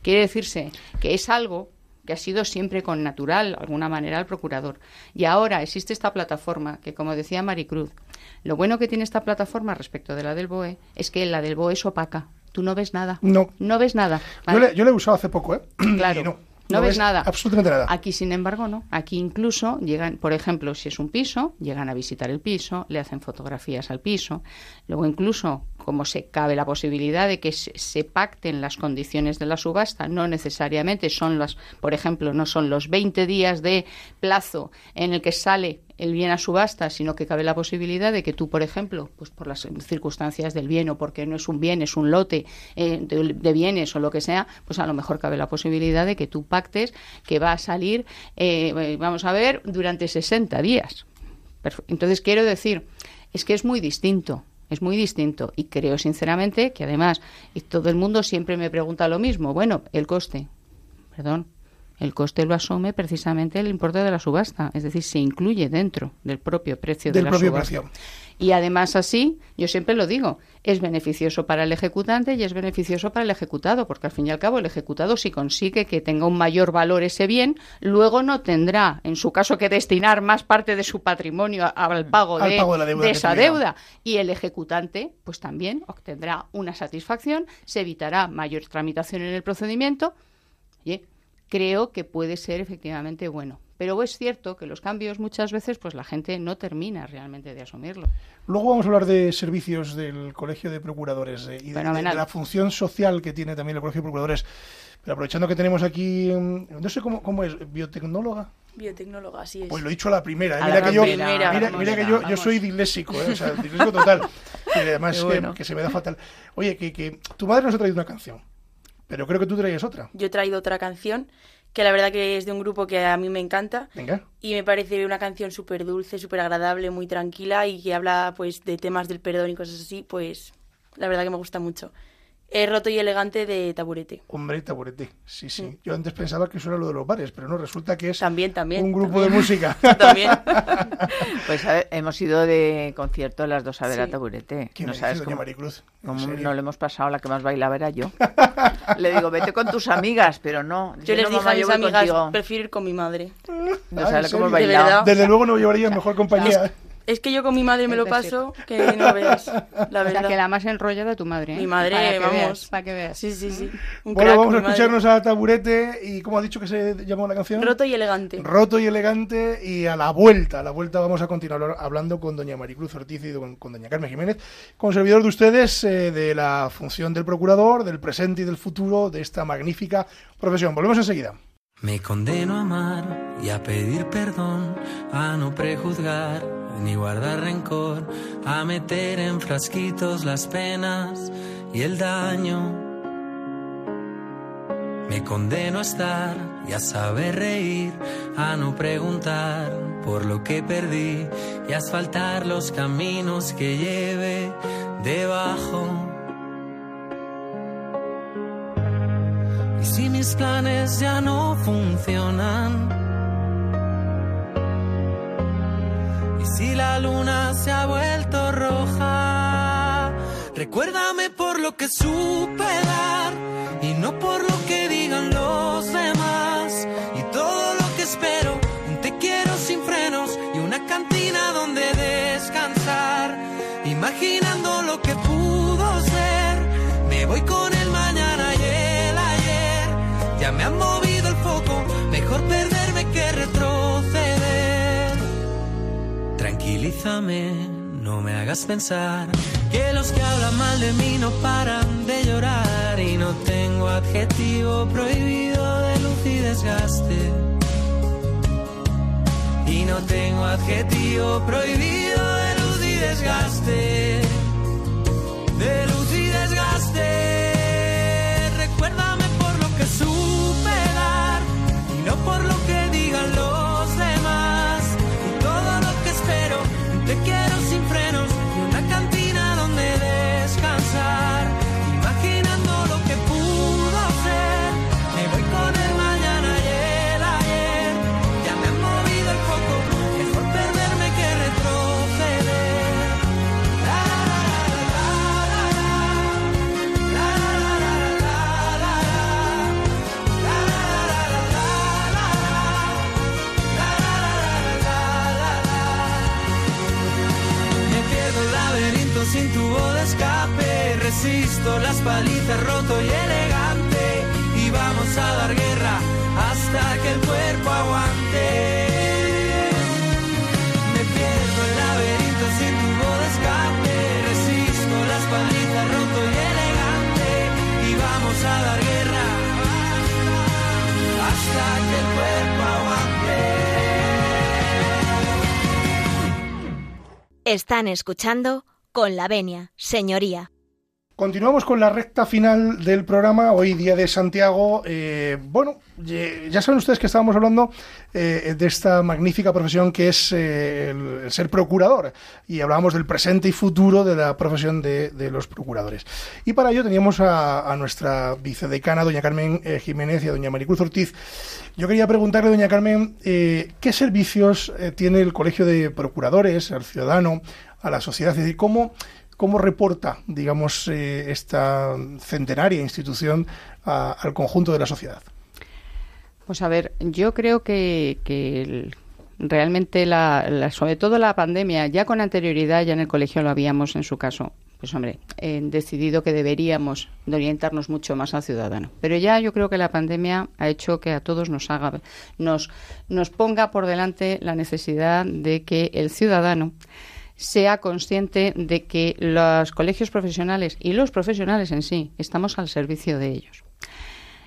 Quiere decirse que es algo que ha sido siempre con natural, de alguna manera, al procurador. Y ahora existe esta plataforma que, como decía Maricruz, lo bueno que tiene esta plataforma respecto de la del BOE es que la del BOE es opaca. Tú no ves nada. No. No ves nada. Yo le, yo le he usado hace poco, ¿eh? Claro. Y no. No ves nada. Absolutamente nada. Aquí, sin embargo, no. Aquí incluso llegan, por ejemplo, si es un piso, llegan a visitar el piso, le hacen fotografías al piso. Luego, incluso, como se cabe la posibilidad de que se, se pacten las condiciones de la subasta, no necesariamente son las, por ejemplo, no son los 20 días de plazo en el que sale el bien a subasta, sino que cabe la posibilidad de que tú, por ejemplo, pues por las circunstancias del bien o porque no es un bien, es un lote eh, de, bienes o lo que sea, pues a lo mejor cabe la posibilidad de que tú pactes que va a salir, eh, vamos a ver, durante 60 días. Entonces, quiero decir, es que es muy distinto. Es muy distinto y creo sinceramente que además y todo el mundo siempre me pregunta lo mismo. Bueno, el coste, perdón, el coste lo asume precisamente el importe de la subasta, es decir, se incluye dentro del propio precio Del de la propio subasta. precio. Y además así, yo siempre lo digo, es beneficioso para el ejecutante y es beneficioso para el ejecutado, porque al fin y al cabo el ejecutado si consigue que tenga un mayor valor ese bien, luego no tendrá, en su caso, que destinar más parte de su patrimonio al pago Al de, pago de la deuda de que esa tuviera. deuda. Y el ejecutante, pues también obtendrá una satisfacción, se evitará mayor tramitación en el procedimiento. Oye, creo que puede ser efectivamente bueno. Pero es cierto que los cambios muchas veces pues la gente no termina realmente de asumirlo. Luego vamos a hablar de servicios del Colegio de Procuradores eh, y de, de- Fenomenal. de la función social que tiene también el Colegio de Procuradores. Pero aprovechando que tenemos aquí, mm, no sé cómo, cómo es, biotecnóloga. Biotecnóloga, así es. Pues lo he dicho a la primera. ¿eh? A Mira la que yo, primera, mira, vamos, mira que yo, yo soy disléxico, ¿eh? o sea, disléxico total. Y además que- se me da fatal. Oye, que, que tu madre nos ha traído una canción, pero creo que tú traías otra. Yo he traído otra canción que la verdad que es de un grupo que a mí me encanta Venga. y me parece una canción súper dulce, súper agradable, muy tranquila y que habla pues de temas del perdón y cosas así, pues la verdad que me gusta mucho. Es roto y elegante de Taburete. Hombre, taburete. Sí, sí. Mm. Yo antes pensaba que eso era lo de los bares, pero no, resulta que es También, también. un grupo también. de música. también. Pues a ver, hemos ido de concierto las dos a ver a. Taburete. ¿Qué no me sabes cómo, Maricruz? ¿En cómo no le hemos pasado, la que más bailaba era yo. Le digo, vete con tus amigas, pero no. Yo Dice, les "No, dije mamá, a yo mis amigas, contigo". prefiero ir con mi madre. No Ah, sabes ¿en cómo? De bailaba. Desde luego no llevaría mejor compañía. Es que yo con mi madre me lo paso, que no veas, la O sea, verdad. que la más enrollada tu madre. ¿eh? Mi madre, para que vamos. Veas, para que veas. Sí, sí, sí. Un Bueno, crack, vamos a mi madre. escucharnos a Taburete y ¿cómo ha dicho que se llamó la canción? Roto y elegante. Roto y elegante y a la vuelta, a la vuelta vamos a continuar hablando con doña Maricruz Ortiz y con, con doña Carmen Jiménez, con servidor de ustedes eh, de la función del procurador, del presente y del futuro de esta magnífica profesión. Volvemos enseguida. Me condeno a amar y a pedir perdón, a no prejuzgar ni guardar rencor, a meter en frasquitos las penas y el daño. Me condeno a estar y a saber reír, a no preguntar por lo que perdí y asfaltar los caminos que lleve debajo. Y si mis planes ya no funcionan. Y si la luna se ha vuelto roja. Recuérdame por lo que supe dar. Y no por lo que digan los demás. Y todo lo que espero. Un te quiero sin frenos. Y una cantina donde descansar. Imaginando lo que pudo ser. Me voy con me han movido el foco. Mejor perderme que retroceder. Tranquilízame, no me hagas pensar que los que hablan mal de mí no paran de llorar y no tengo adjetivo prohibido de luz y desgaste. Y no tengo adjetivo prohibido de luz y desgaste. Por lo que Resisto las palizas roto y elegante. Y vamos a dar guerra hasta que el cuerpo aguante. Me pierdo en laberinto sin tubo de escape. Resisto las palizas roto y elegante. Y vamos a dar guerra hasta que el cuerpo aguante. Están escuchando con la venia, señoría. Continuamos con la recta final del programa, hoy día de Santiago. Eh, bueno, ya saben ustedes que estábamos hablando eh, de esta magnífica profesión que es eh, el, ser procurador y hablábamos del presente y futuro de la profesión de, los procuradores. Y para ello teníamos a, a nuestra vicedecana, doña Carmen Jiménez y a doña Maricruz Ortiz. Yo quería preguntarle, doña Carmen, ¿qué servicios tiene el Colegio de Procuradores al ciudadano, a la sociedad? Es decir, ¿cómo, cómo reporta, digamos, eh, esta centenaria institución a- al conjunto de la sociedad? Pues a ver, yo creo que, realmente, la, la- sobre todo la pandemia, ya con anterioridad, ya en el colegio lo habíamos en su caso, pues hombre, eh, decidido que deberíamos de orientarnos mucho más al ciudadano. Pero ya yo creo que la pandemia ha hecho que a todos nos haga, nos, nos ponga por delante la necesidad de que el ciudadano sea consciente de que los colegios profesionales y los profesionales en sí estamos al servicio de ellos.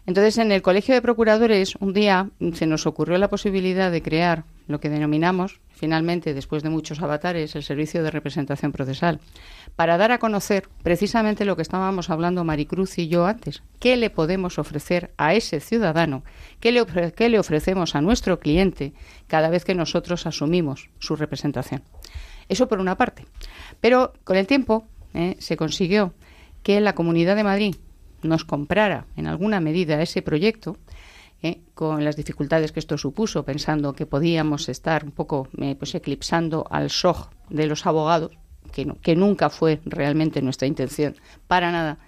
Entonces, en el Colegio de Procuradores, un día se nos ocurrió la posibilidad de crear lo que denominamos, finalmente, después de muchos avatares, el Servicio de Representación Procesal, para dar a conocer precisamente lo que estábamos hablando Maricruz y yo antes. ¿Qué le podemos ofrecer a ese ciudadano? ¿Qué le, qué le ofrecemos a nuestro cliente cada vez que nosotros asumimos su representación? Eso por una parte. Pero con el tiempo eh, se consiguió que la Comunidad de Madrid nos comprara en alguna medida ese proyecto, eh, con las dificultades que esto supuso, pensando que podíamos estar un poco eh, pues eclipsando al SOG de los abogados, que, no- que nunca fue realmente nuestra intención, para nada.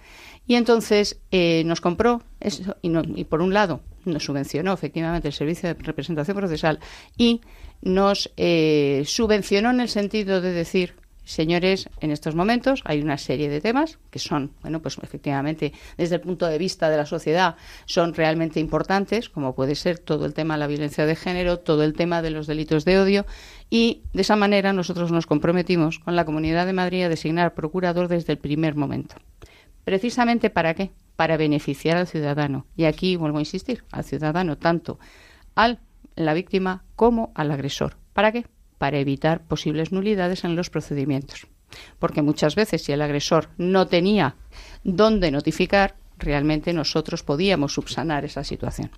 Y entonces nos compró eso, y, no- y por un lado nos subvencionó efectivamente el servicio de representación procesal y nos eh, subvencionó en el sentido de decir Señores, en estos momentos hay una serie de temas que son, bueno, pues efectivamente, desde el punto de vista de la sociedad, son realmente importantes, como puede ser todo el tema de la violencia de género, todo el tema de los delitos de odio, y de esa manera nosotros nos comprometimos con la Comunidad de Madrid a designar procurador desde el primer momento. ¿Precisamente para qué? Para beneficiar al ciudadano. Y aquí vuelvo a insistir, al ciudadano, tanto al la víctima como al agresor. ¿Para qué? Para evitar posibles nulidades en los procedimientos. Porque muchas veces si el agresor no tenía dónde notificar, realmente nosotros podíamos subsanar esa situación.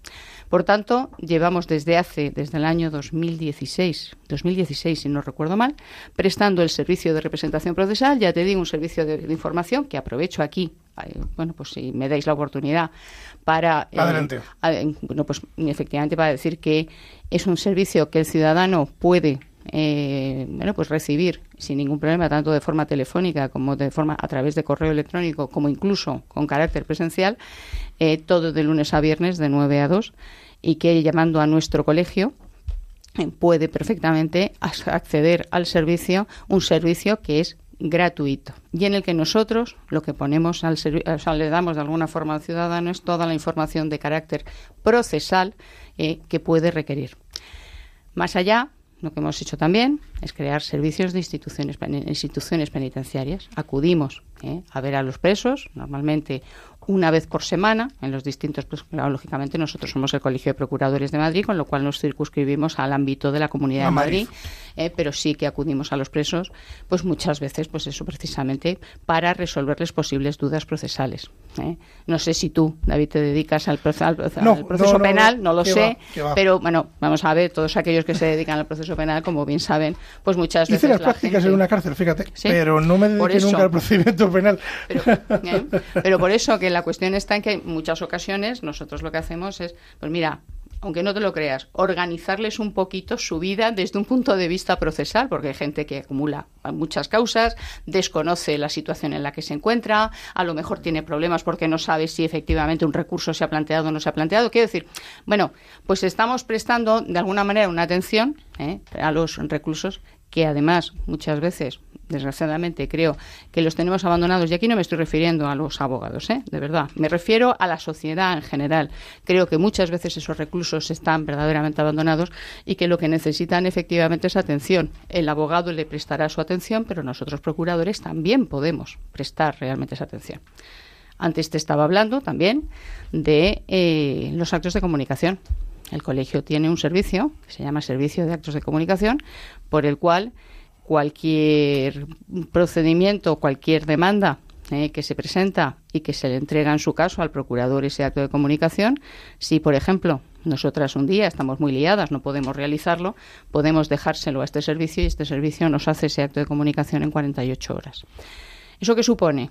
Por tanto, llevamos desde hace, desde el año 2016, 2016 si no recuerdo mal, prestando el servicio de representación procesal, ya te digo, un servicio de, de información que aprovecho aquí, bueno, pues si me dais la oportunidad para... eh, Adelante. eh, bueno, pues efectivamente para decir que es un servicio que el ciudadano puede eh, bueno, pues recibir sin ningún problema, tanto de forma telefónica como de forma a través de correo electrónico, como incluso con carácter presencial, eh, todo de lunes a viernes de 9 a 2, y que llamando a nuestro colegio eh, puede perfectamente acceder al servicio, un servicio que es gratuito y en el que nosotros lo que ponemos al o sea, le damos de alguna forma al ciudadano es toda la información de carácter procesal eh, que puede requerir. Más allá, lo que hemos hecho también es crear servicios de instituciones, instituciones penitenciarias. Acudimos eh, a ver a los presos, normalmente una vez por semana, en los distintos, pues, claro, lógicamente nosotros somos el Colegio de Procuradores de Madrid, con lo cual nos circunscribimos al ámbito de la Comunidad A de Madrid. Madrid, eh, pero sí que acudimos a los presos, pues muchas veces, pues eso precisamente para resolverles posibles dudas procesales. ¿eh? No sé si tú, David, te dedicas al, proce- al proce- No, al proceso no, penal, no lo sé, va, qué va. pero bueno, vamos a ver, todos aquellos que se dedican al proceso penal, como bien saben, pues muchas veces Hice las la prácticas gente- en una cárcel, fíjate, Sí, pero no me dediqué eso. nunca al procedimiento penal. Pero, ¿eh? Pero por eso que la cuestión está en que en muchas ocasiones nosotros lo que hacemos es, pues mira, aunque no te lo creas, organizarles un poquito su vida desde un punto de vista procesal, porque hay gente que acumula muchas causas, desconoce la situación en la que se encuentra, a lo mejor tiene problemas porque no sabe si efectivamente un recurso se ha planteado o no se ha planteado. Quiero decir, bueno, pues estamos prestando de alguna manera una atención ¿eh? a los reclusos que además muchas veces desgraciadamente creo que los tenemos abandonados, y aquí no me estoy refiriendo a los abogados, ¿eh? de verdad, me refiero a la sociedad en general. Creo que muchas veces esos reclusos están verdaderamente abandonados y que lo que necesitan efectivamente es atención. El abogado le prestará su atención, pero nosotros procuradores también podemos prestar realmente esa atención. Antes te estaba hablando también de eh, los actos de comunicación. El colegio tiene un servicio que se llama Servicio de Actos de Comunicación, por el cual cualquier procedimiento, cualquier demanda eh, que se presenta y que se le entrega en su caso al procurador ese acto de comunicación, si por ejemplo nosotras un día estamos muy liadas, no podemos realizarlo, podemos dejárselo a este servicio y este servicio nos hace ese acto de comunicación en 48 horas. ¿Eso qué supone?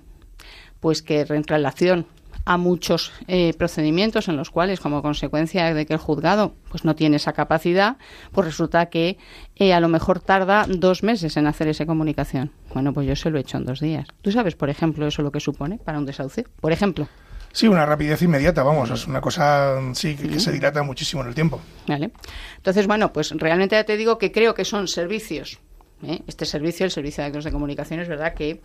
Pues que en relación a muchos eh, procedimientos en los cuales, como consecuencia de que el juzgado pues no tiene esa capacidad, pues resulta que eh, a lo mejor tarda dos meses en hacer esa comunicación. Bueno, pues yo se lo he hecho en dos días. ¿Tú sabes, por ejemplo, eso lo que supone para un desahucio? Por ejemplo. Sí, una rapidez inmediata, vamos, es una cosa sí que, que se dilata muchísimo en el tiempo. ¿Vale? Entonces, bueno, pues realmente ya te digo que creo que son servicios. ¿Eh? Este servicio, el Servicio de Actos de Comunicación, es verdad que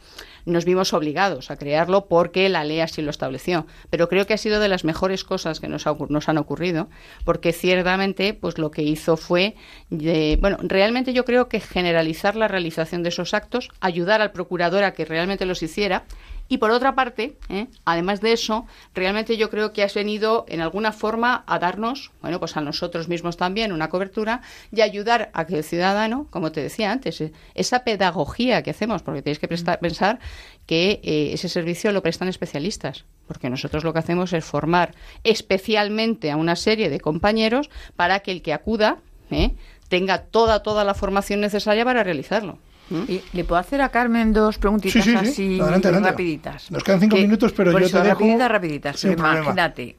nos vimos obligados a crearlo porque la ley así lo estableció. Pero creo que ha sido de las mejores cosas que nos, ha nos han ocurrido, porque ciertamente pues lo que hizo fue, de- bueno, realmente yo creo que generalizar la realización de esos actos, ayudar al procurador a que realmente los hiciera y por otra parte, ¿eh? además de eso, realmente yo creo que has venido en alguna forma a darnos, bueno, pues a nosotros mismos también una cobertura y ayudar a que el ciudadano, como te decía antes, esa pedagogía que hacemos, porque tenéis que prestar- pensar que eh, ese servicio lo prestan especialistas, porque nosotros lo que hacemos es formar especialmente a una serie de compañeros para que el que acuda ¿eh? tenga toda, toda la formación necesaria para realizarlo. ¿Mm? Y ¿Le puedo hacer a Carmen dos preguntitas Sí, sí, sí. así Adelante, adelante. rapiditas? Nos quedan cinco minutos, pero por yo eso, te dejo Rapiditas, rapiditas. problema. imagínate,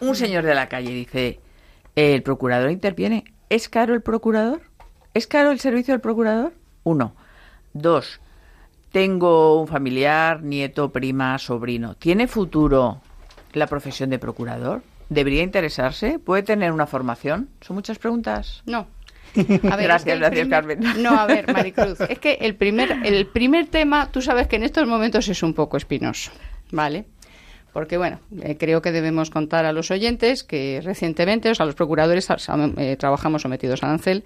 un señor de la calle dice, el procurador interviene. ¿Es caro el procurador? ¿Es caro el servicio del procurador? Uno. Dos. Tengo un familiar, nieto, prima, sobrino. ¿Tiene futuro la profesión de procurador? ¿Debería interesarse? ¿Puede tener una formación? Son muchas preguntas. No. A ver, Gracias, es que el gracias, primer- Carmen. No, a ver, Maricruz, es que el primer, el primer tema, tú sabes que en estos momentos es un poco espinoso, ¿vale? Porque, bueno, eh, creo que debemos contar a los oyentes que recientemente, o sea, los procuradores eh, trabajamos sometidos a arancel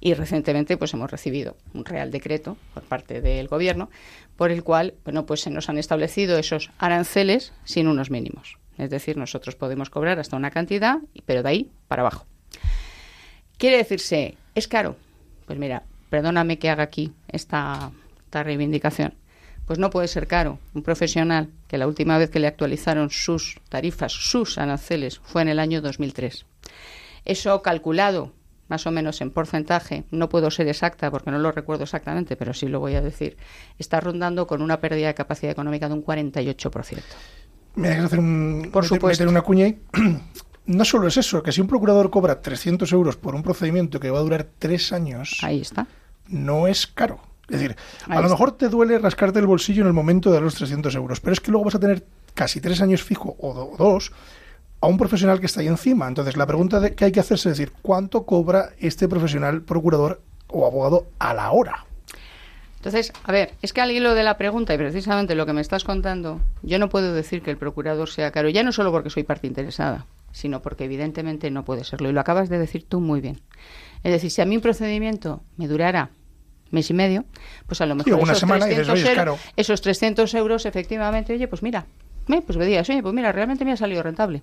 y recientemente pues hemos recibido un real decreto por parte del gobierno por el cual, bueno, pues se nos han establecido esos aranceles sin unos mínimos. Es decir, nosotros podemos cobrar hasta una cantidad, pero de ahí para abajo. Quiere decirse, ¿es caro? Pues mira, perdóname que haga aquí esta, esta reivindicación. Pues no puede ser caro. Un profesional que la última vez que le actualizaron sus tarifas, sus aranceles, fue en el año 2003. Eso calculado más o menos en porcentaje, no puedo ser exacta porque no lo recuerdo exactamente, pero sí lo voy a decir, está rondando con una pérdida de capacidad económica de un 48%. Me dejas hacer un, Por meter- supuesto. meter una cuña ahí. No solo es eso, que si un procurador cobra 300 euros por un procedimiento que va a durar tres años, Ahí está. no es caro. Es decir, a lo está. mejor te duele rascarte el bolsillo en el momento de los 300 euros, pero es que luego vas a tener casi tres años fijo o, do- o dos a un profesional que está ahí encima. Entonces, la pregunta de- que hay que hacerse es decir, ¿cuánto cobra este profesional, procurador o abogado a la hora? Entonces, a ver, es que al hilo de la pregunta y precisamente lo que me estás contando, yo no puedo decir que el procurador sea caro, ya no solo porque soy parte interesada, sino porque evidentemente no puede serlo. Y lo acabas de decir tú muy bien. Es decir, si a mí un procedimiento me durara mes y medio, pues a lo mejor una esos, semana y dices, 300 "Oye, es euros, caro". esos 300 euros, efectivamente, oye, pues mira, eh, pues me digas, oye, pues mira, realmente me ha salido rentable.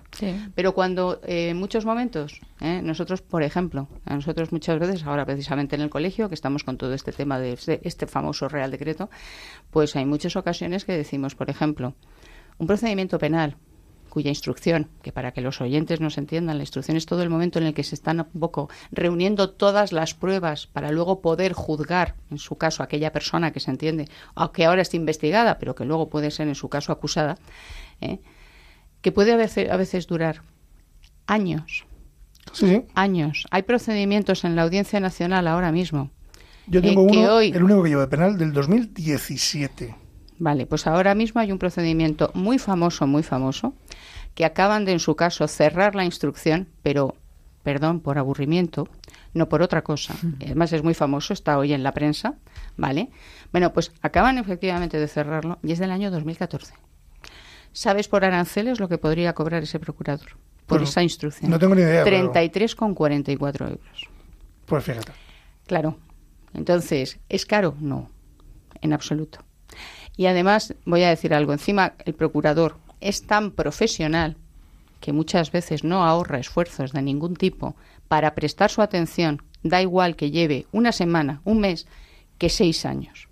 Pero cuando eh, en muchos momentos, eh, nosotros, por ejemplo, a nosotros muchas veces, ahora precisamente en el colegio, que estamos con todo este tema de este, este famoso Real Decreto, pues hay muchas ocasiones que decimos, por ejemplo, un procedimiento penal cuya instrucción, que para que los oyentes nos entiendan, la instrucción es todo el momento en el que se están un poco reuniendo todas las pruebas para luego poder juzgar, en su caso, a aquella persona que se entiende, aunque ahora esté investigada, pero que luego puede ser en su caso acusada, ¿eh? que puede a veces, a veces durar años, Sí, sí. años. Hay procedimientos en la Audiencia Nacional ahora mismo. Yo tengo que uno, hoy- el único que llevo de penal del 2017. Vale, pues ahora mismo hay un procedimiento muy famoso, muy famoso, que acaban de, en su caso, cerrar la instrucción, pero perdón por aburrimiento, no por otra cosa. Además es muy famoso, está hoy en la prensa, ¿vale? Bueno, pues acaban efectivamente de cerrarlo y es del año 2014. ¿Sabes por aranceles lo que podría cobrar ese procurador por Pues esa instrucción? no tengo ni idea, pero- 33,44 euros. Pues fíjate. Claro. Entonces, ¿es caro? No, en absoluto. Y además, voy a decir algo, encima el procurador es tan profesional que muchas veces no ahorra esfuerzos de ningún tipo para prestar su atención, da igual que lleve una semana, un mes, que seis años.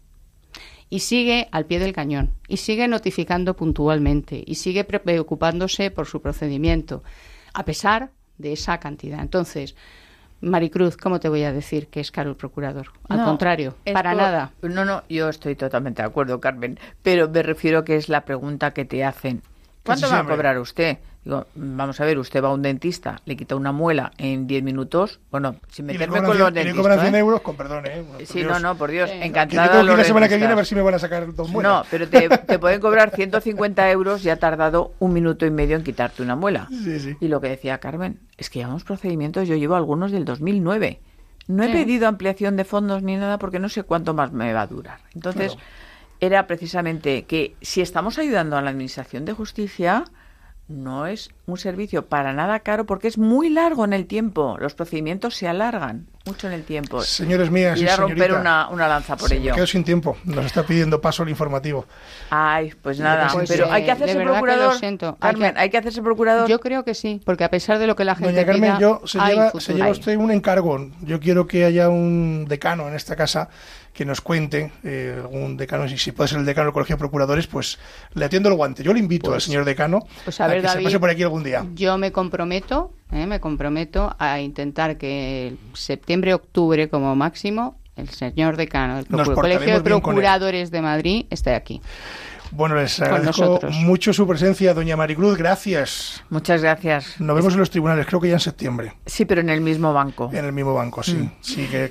Y sigue al pie del cañón, y sigue notificando puntualmente, y sigue pre- preocupándose por su procedimiento, a pesar de esa cantidad. Entonces, Maricruz, ¿cómo te voy a decir que es caro el procurador? Al No, contrario, para por- nada. No, no, yo estoy totalmente de acuerdo, Carmen, pero me refiero que es la pregunta que te hacen. ¿Cuánto va a cobrar usted? Digo, vamos a ver, usted va a un dentista, le quita una muela en 10 minutos, bueno, sin Y meterme con 100 los y le dentistas. cobran 100 ¿eh? euros, con perdón, ¿eh? Por Sí, Dios. no, no, por Dios. Que encantada. tengo que ir la semana que viene a ver si me van a sacar dos muelas. No, pero te, te pueden cobrar 150 euros y ha tardado un minuto y medio en quitarte una muela. Sí, sí. Y lo que decía Carmen, es que llevamos procedimientos, yo llevo algunos del 2009. No he Sí. pedido ampliación de fondos ni nada porque no sé cuánto más me va a durar. Entonces, Claro. Era precisamente que si estamos ayudando a la Administración de Justicia, no es un servicio para nada caro porque es muy largo en el tiempo. Los procedimientos se alargan mucho en el tiempo. Señores mías y Ir a romper una, una lanza por se ello. Me quedo sin tiempo. Nos está pidiendo paso el informativo. Ay, pues nada, Pues, pero hay que hacerse que procurador. Hay Carmen, que- hay que hacerse procurador. Yo creo que sí, porque a pesar de lo que la gente Doña Carmen, pida, yo se lleva, se lleva usted un encargo. Yo quiero que haya un decano en esta casa que nos cuente, eh, un decano, y si puede ser el decano del Colegio de Procuradores, pues le atiendo el guante. Yo le invito al señor decano pues a ver, que se pase por aquí algún día. Yo me comprometo, eh, me comprometo a intentar que septiembre, octubre como máximo el señor decano del Colegio de. Procuradores de Madrid esté aquí. Bueno, les agradezco mucho su presencia, doña Maricruz. Gracias. Muchas gracias. Nos vemos en los tribunales, creo que ya en septiembre. Sí, pero en el mismo banco. En el mismo banco, sí. Mm. Sí, que,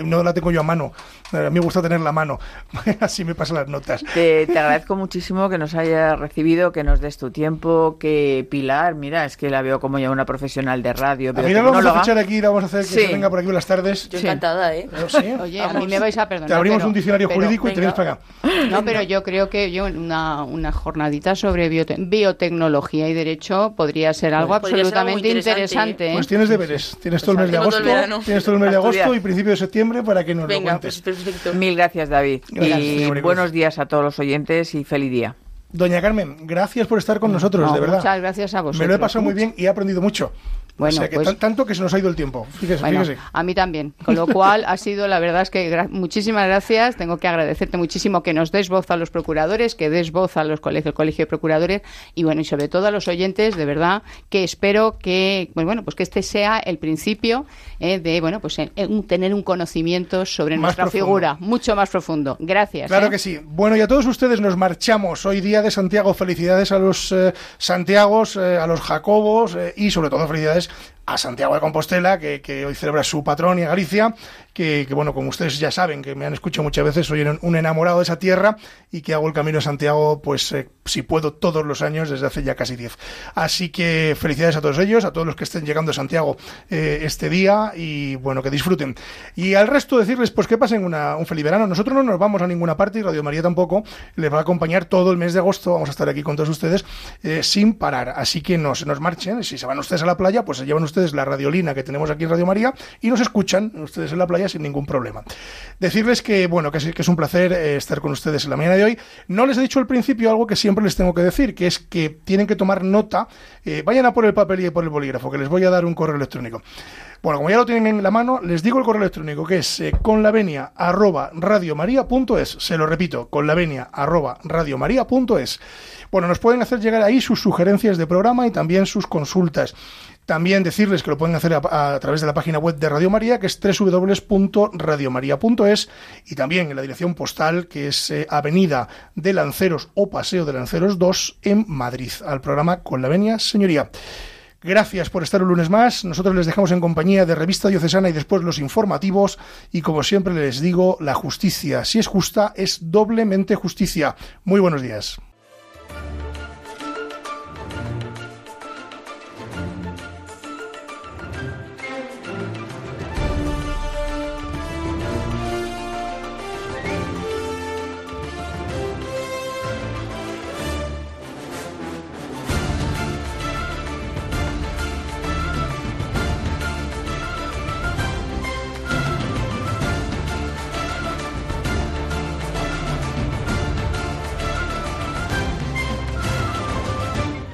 Y- no la tengo yo a mano. A mí me gusta tener la mano. Así me pasan las notas. Te, te agradezco muchísimo que nos hayas recibido, que nos des tu tiempo, que Pilar, mira, es que la veo como ya una profesional de radio. A mí la vamos a fichar aquí, la vamos a hacer que Sí. se venga por aquí por las tardes. Yo Sí. encantada, ¿eh? Pero sí, Oye, a mí me vais a perdonar. te abrimos pero- un diccionario pero- jurídico y te vienes venga. para acá. No, pero yo creo que yo una, una jornadita sobre biote- biotecnología y derecho podría ser algo Podría ser algo absolutamente interesante, interesante. ¿eh? Pues tienes deberes. Tienes todo el mes de agosto. el. Tienes todo el mes de agosto y principio de septiembre para que nos lo Venga, cuentes. pues perfecto. Mil gracias, David. Gracias, y señor buenos días a todos los oyentes y feliz día. Doña Carmen, gracias por estar con nosotros, No, de verdad. Muchas gracias a vosotros. Me lo he pasado muy bien y he aprendido mucho. Bueno, o sea que pues- tan- tanto que se nos ha ido el tiempo. Fíjese, Bueno, fíjese. a mí también. Con lo cual, ha sido, la verdad es que gra- muchísimas gracias. Tengo que agradecerte muchísimo que nos des voz a los procuradores, que des voz a los colegios, el Colegio de Procuradores y, bueno, y sobre todo a los oyentes, de verdad, que espero que, pues bueno, pues que este sea el principio eh, de, bueno, pues en- en tener un conocimiento sobre Más nuestra profundo. figura, mucho más profundo. Gracias. Claro ¿eh? que sí. Bueno, y a todos ustedes nos marchamos. Hoy día de Santiago. Felicidades a los eh, Santiagos, eh, a los Jacobos eh, y sobre todo felicidades a Santiago de Compostela, que, hoy celebra su patrón y a Galicia, que, bueno, como ustedes ya saben, que me han escuchado muchas veces, soy un, un enamorado de esa tierra y que hago el camino de Santiago, pues eh, si puedo, todos los años desde hace ya casi 10. Así que felicidades a todos ellos, a todos los que estén llegando a Santiago eh, este día y bueno, que disfruten. Y al resto decirles pues que pasen una- un feliz verano. Nosotros no nos vamos a ninguna parte y Radio María tampoco les va a acompañar todo el mes de agosto. Vamos a estar aquí con todos ustedes eh, sin parar. Así que no se nos marchen. Si se van ustedes a la playa, pues se llevan ustedes la radiolina que tenemos aquí en Radio María y nos escuchan ustedes en la playa sin ningún problema. Decirles que bueno, que es, un placer eh, estar con ustedes en la mañana de hoy. No les he dicho al principio algo que siempre les tengo que decir, que es que tienen que tomar nota. eh, vayan a por el papel y por el bolígrafo, que les voy a dar un correo electrónico. Bueno, como ya lo tienen en la mano, les digo el correo electrónico que es eh. Se lo repito, conlavenia. Bueno, nos pueden hacer llegar ahí sus sugerencias de programa y también sus consultas. También decirles que lo pueden hacer a, través de la página web de Radio María, que es www.radiomaria.es, y también en la dirección postal, que es eh, Avenida de Lanceros o Paseo de Lanceros 2 en Madrid, al programa Con la Venia Señoría. Gracias por estar un lunes más. Nosotros les dejamos en compañía de Revista Diocesana y después los informativos. Y como siempre les digo, la justicia, si es justa, es doblemente justicia. Muy buenos días.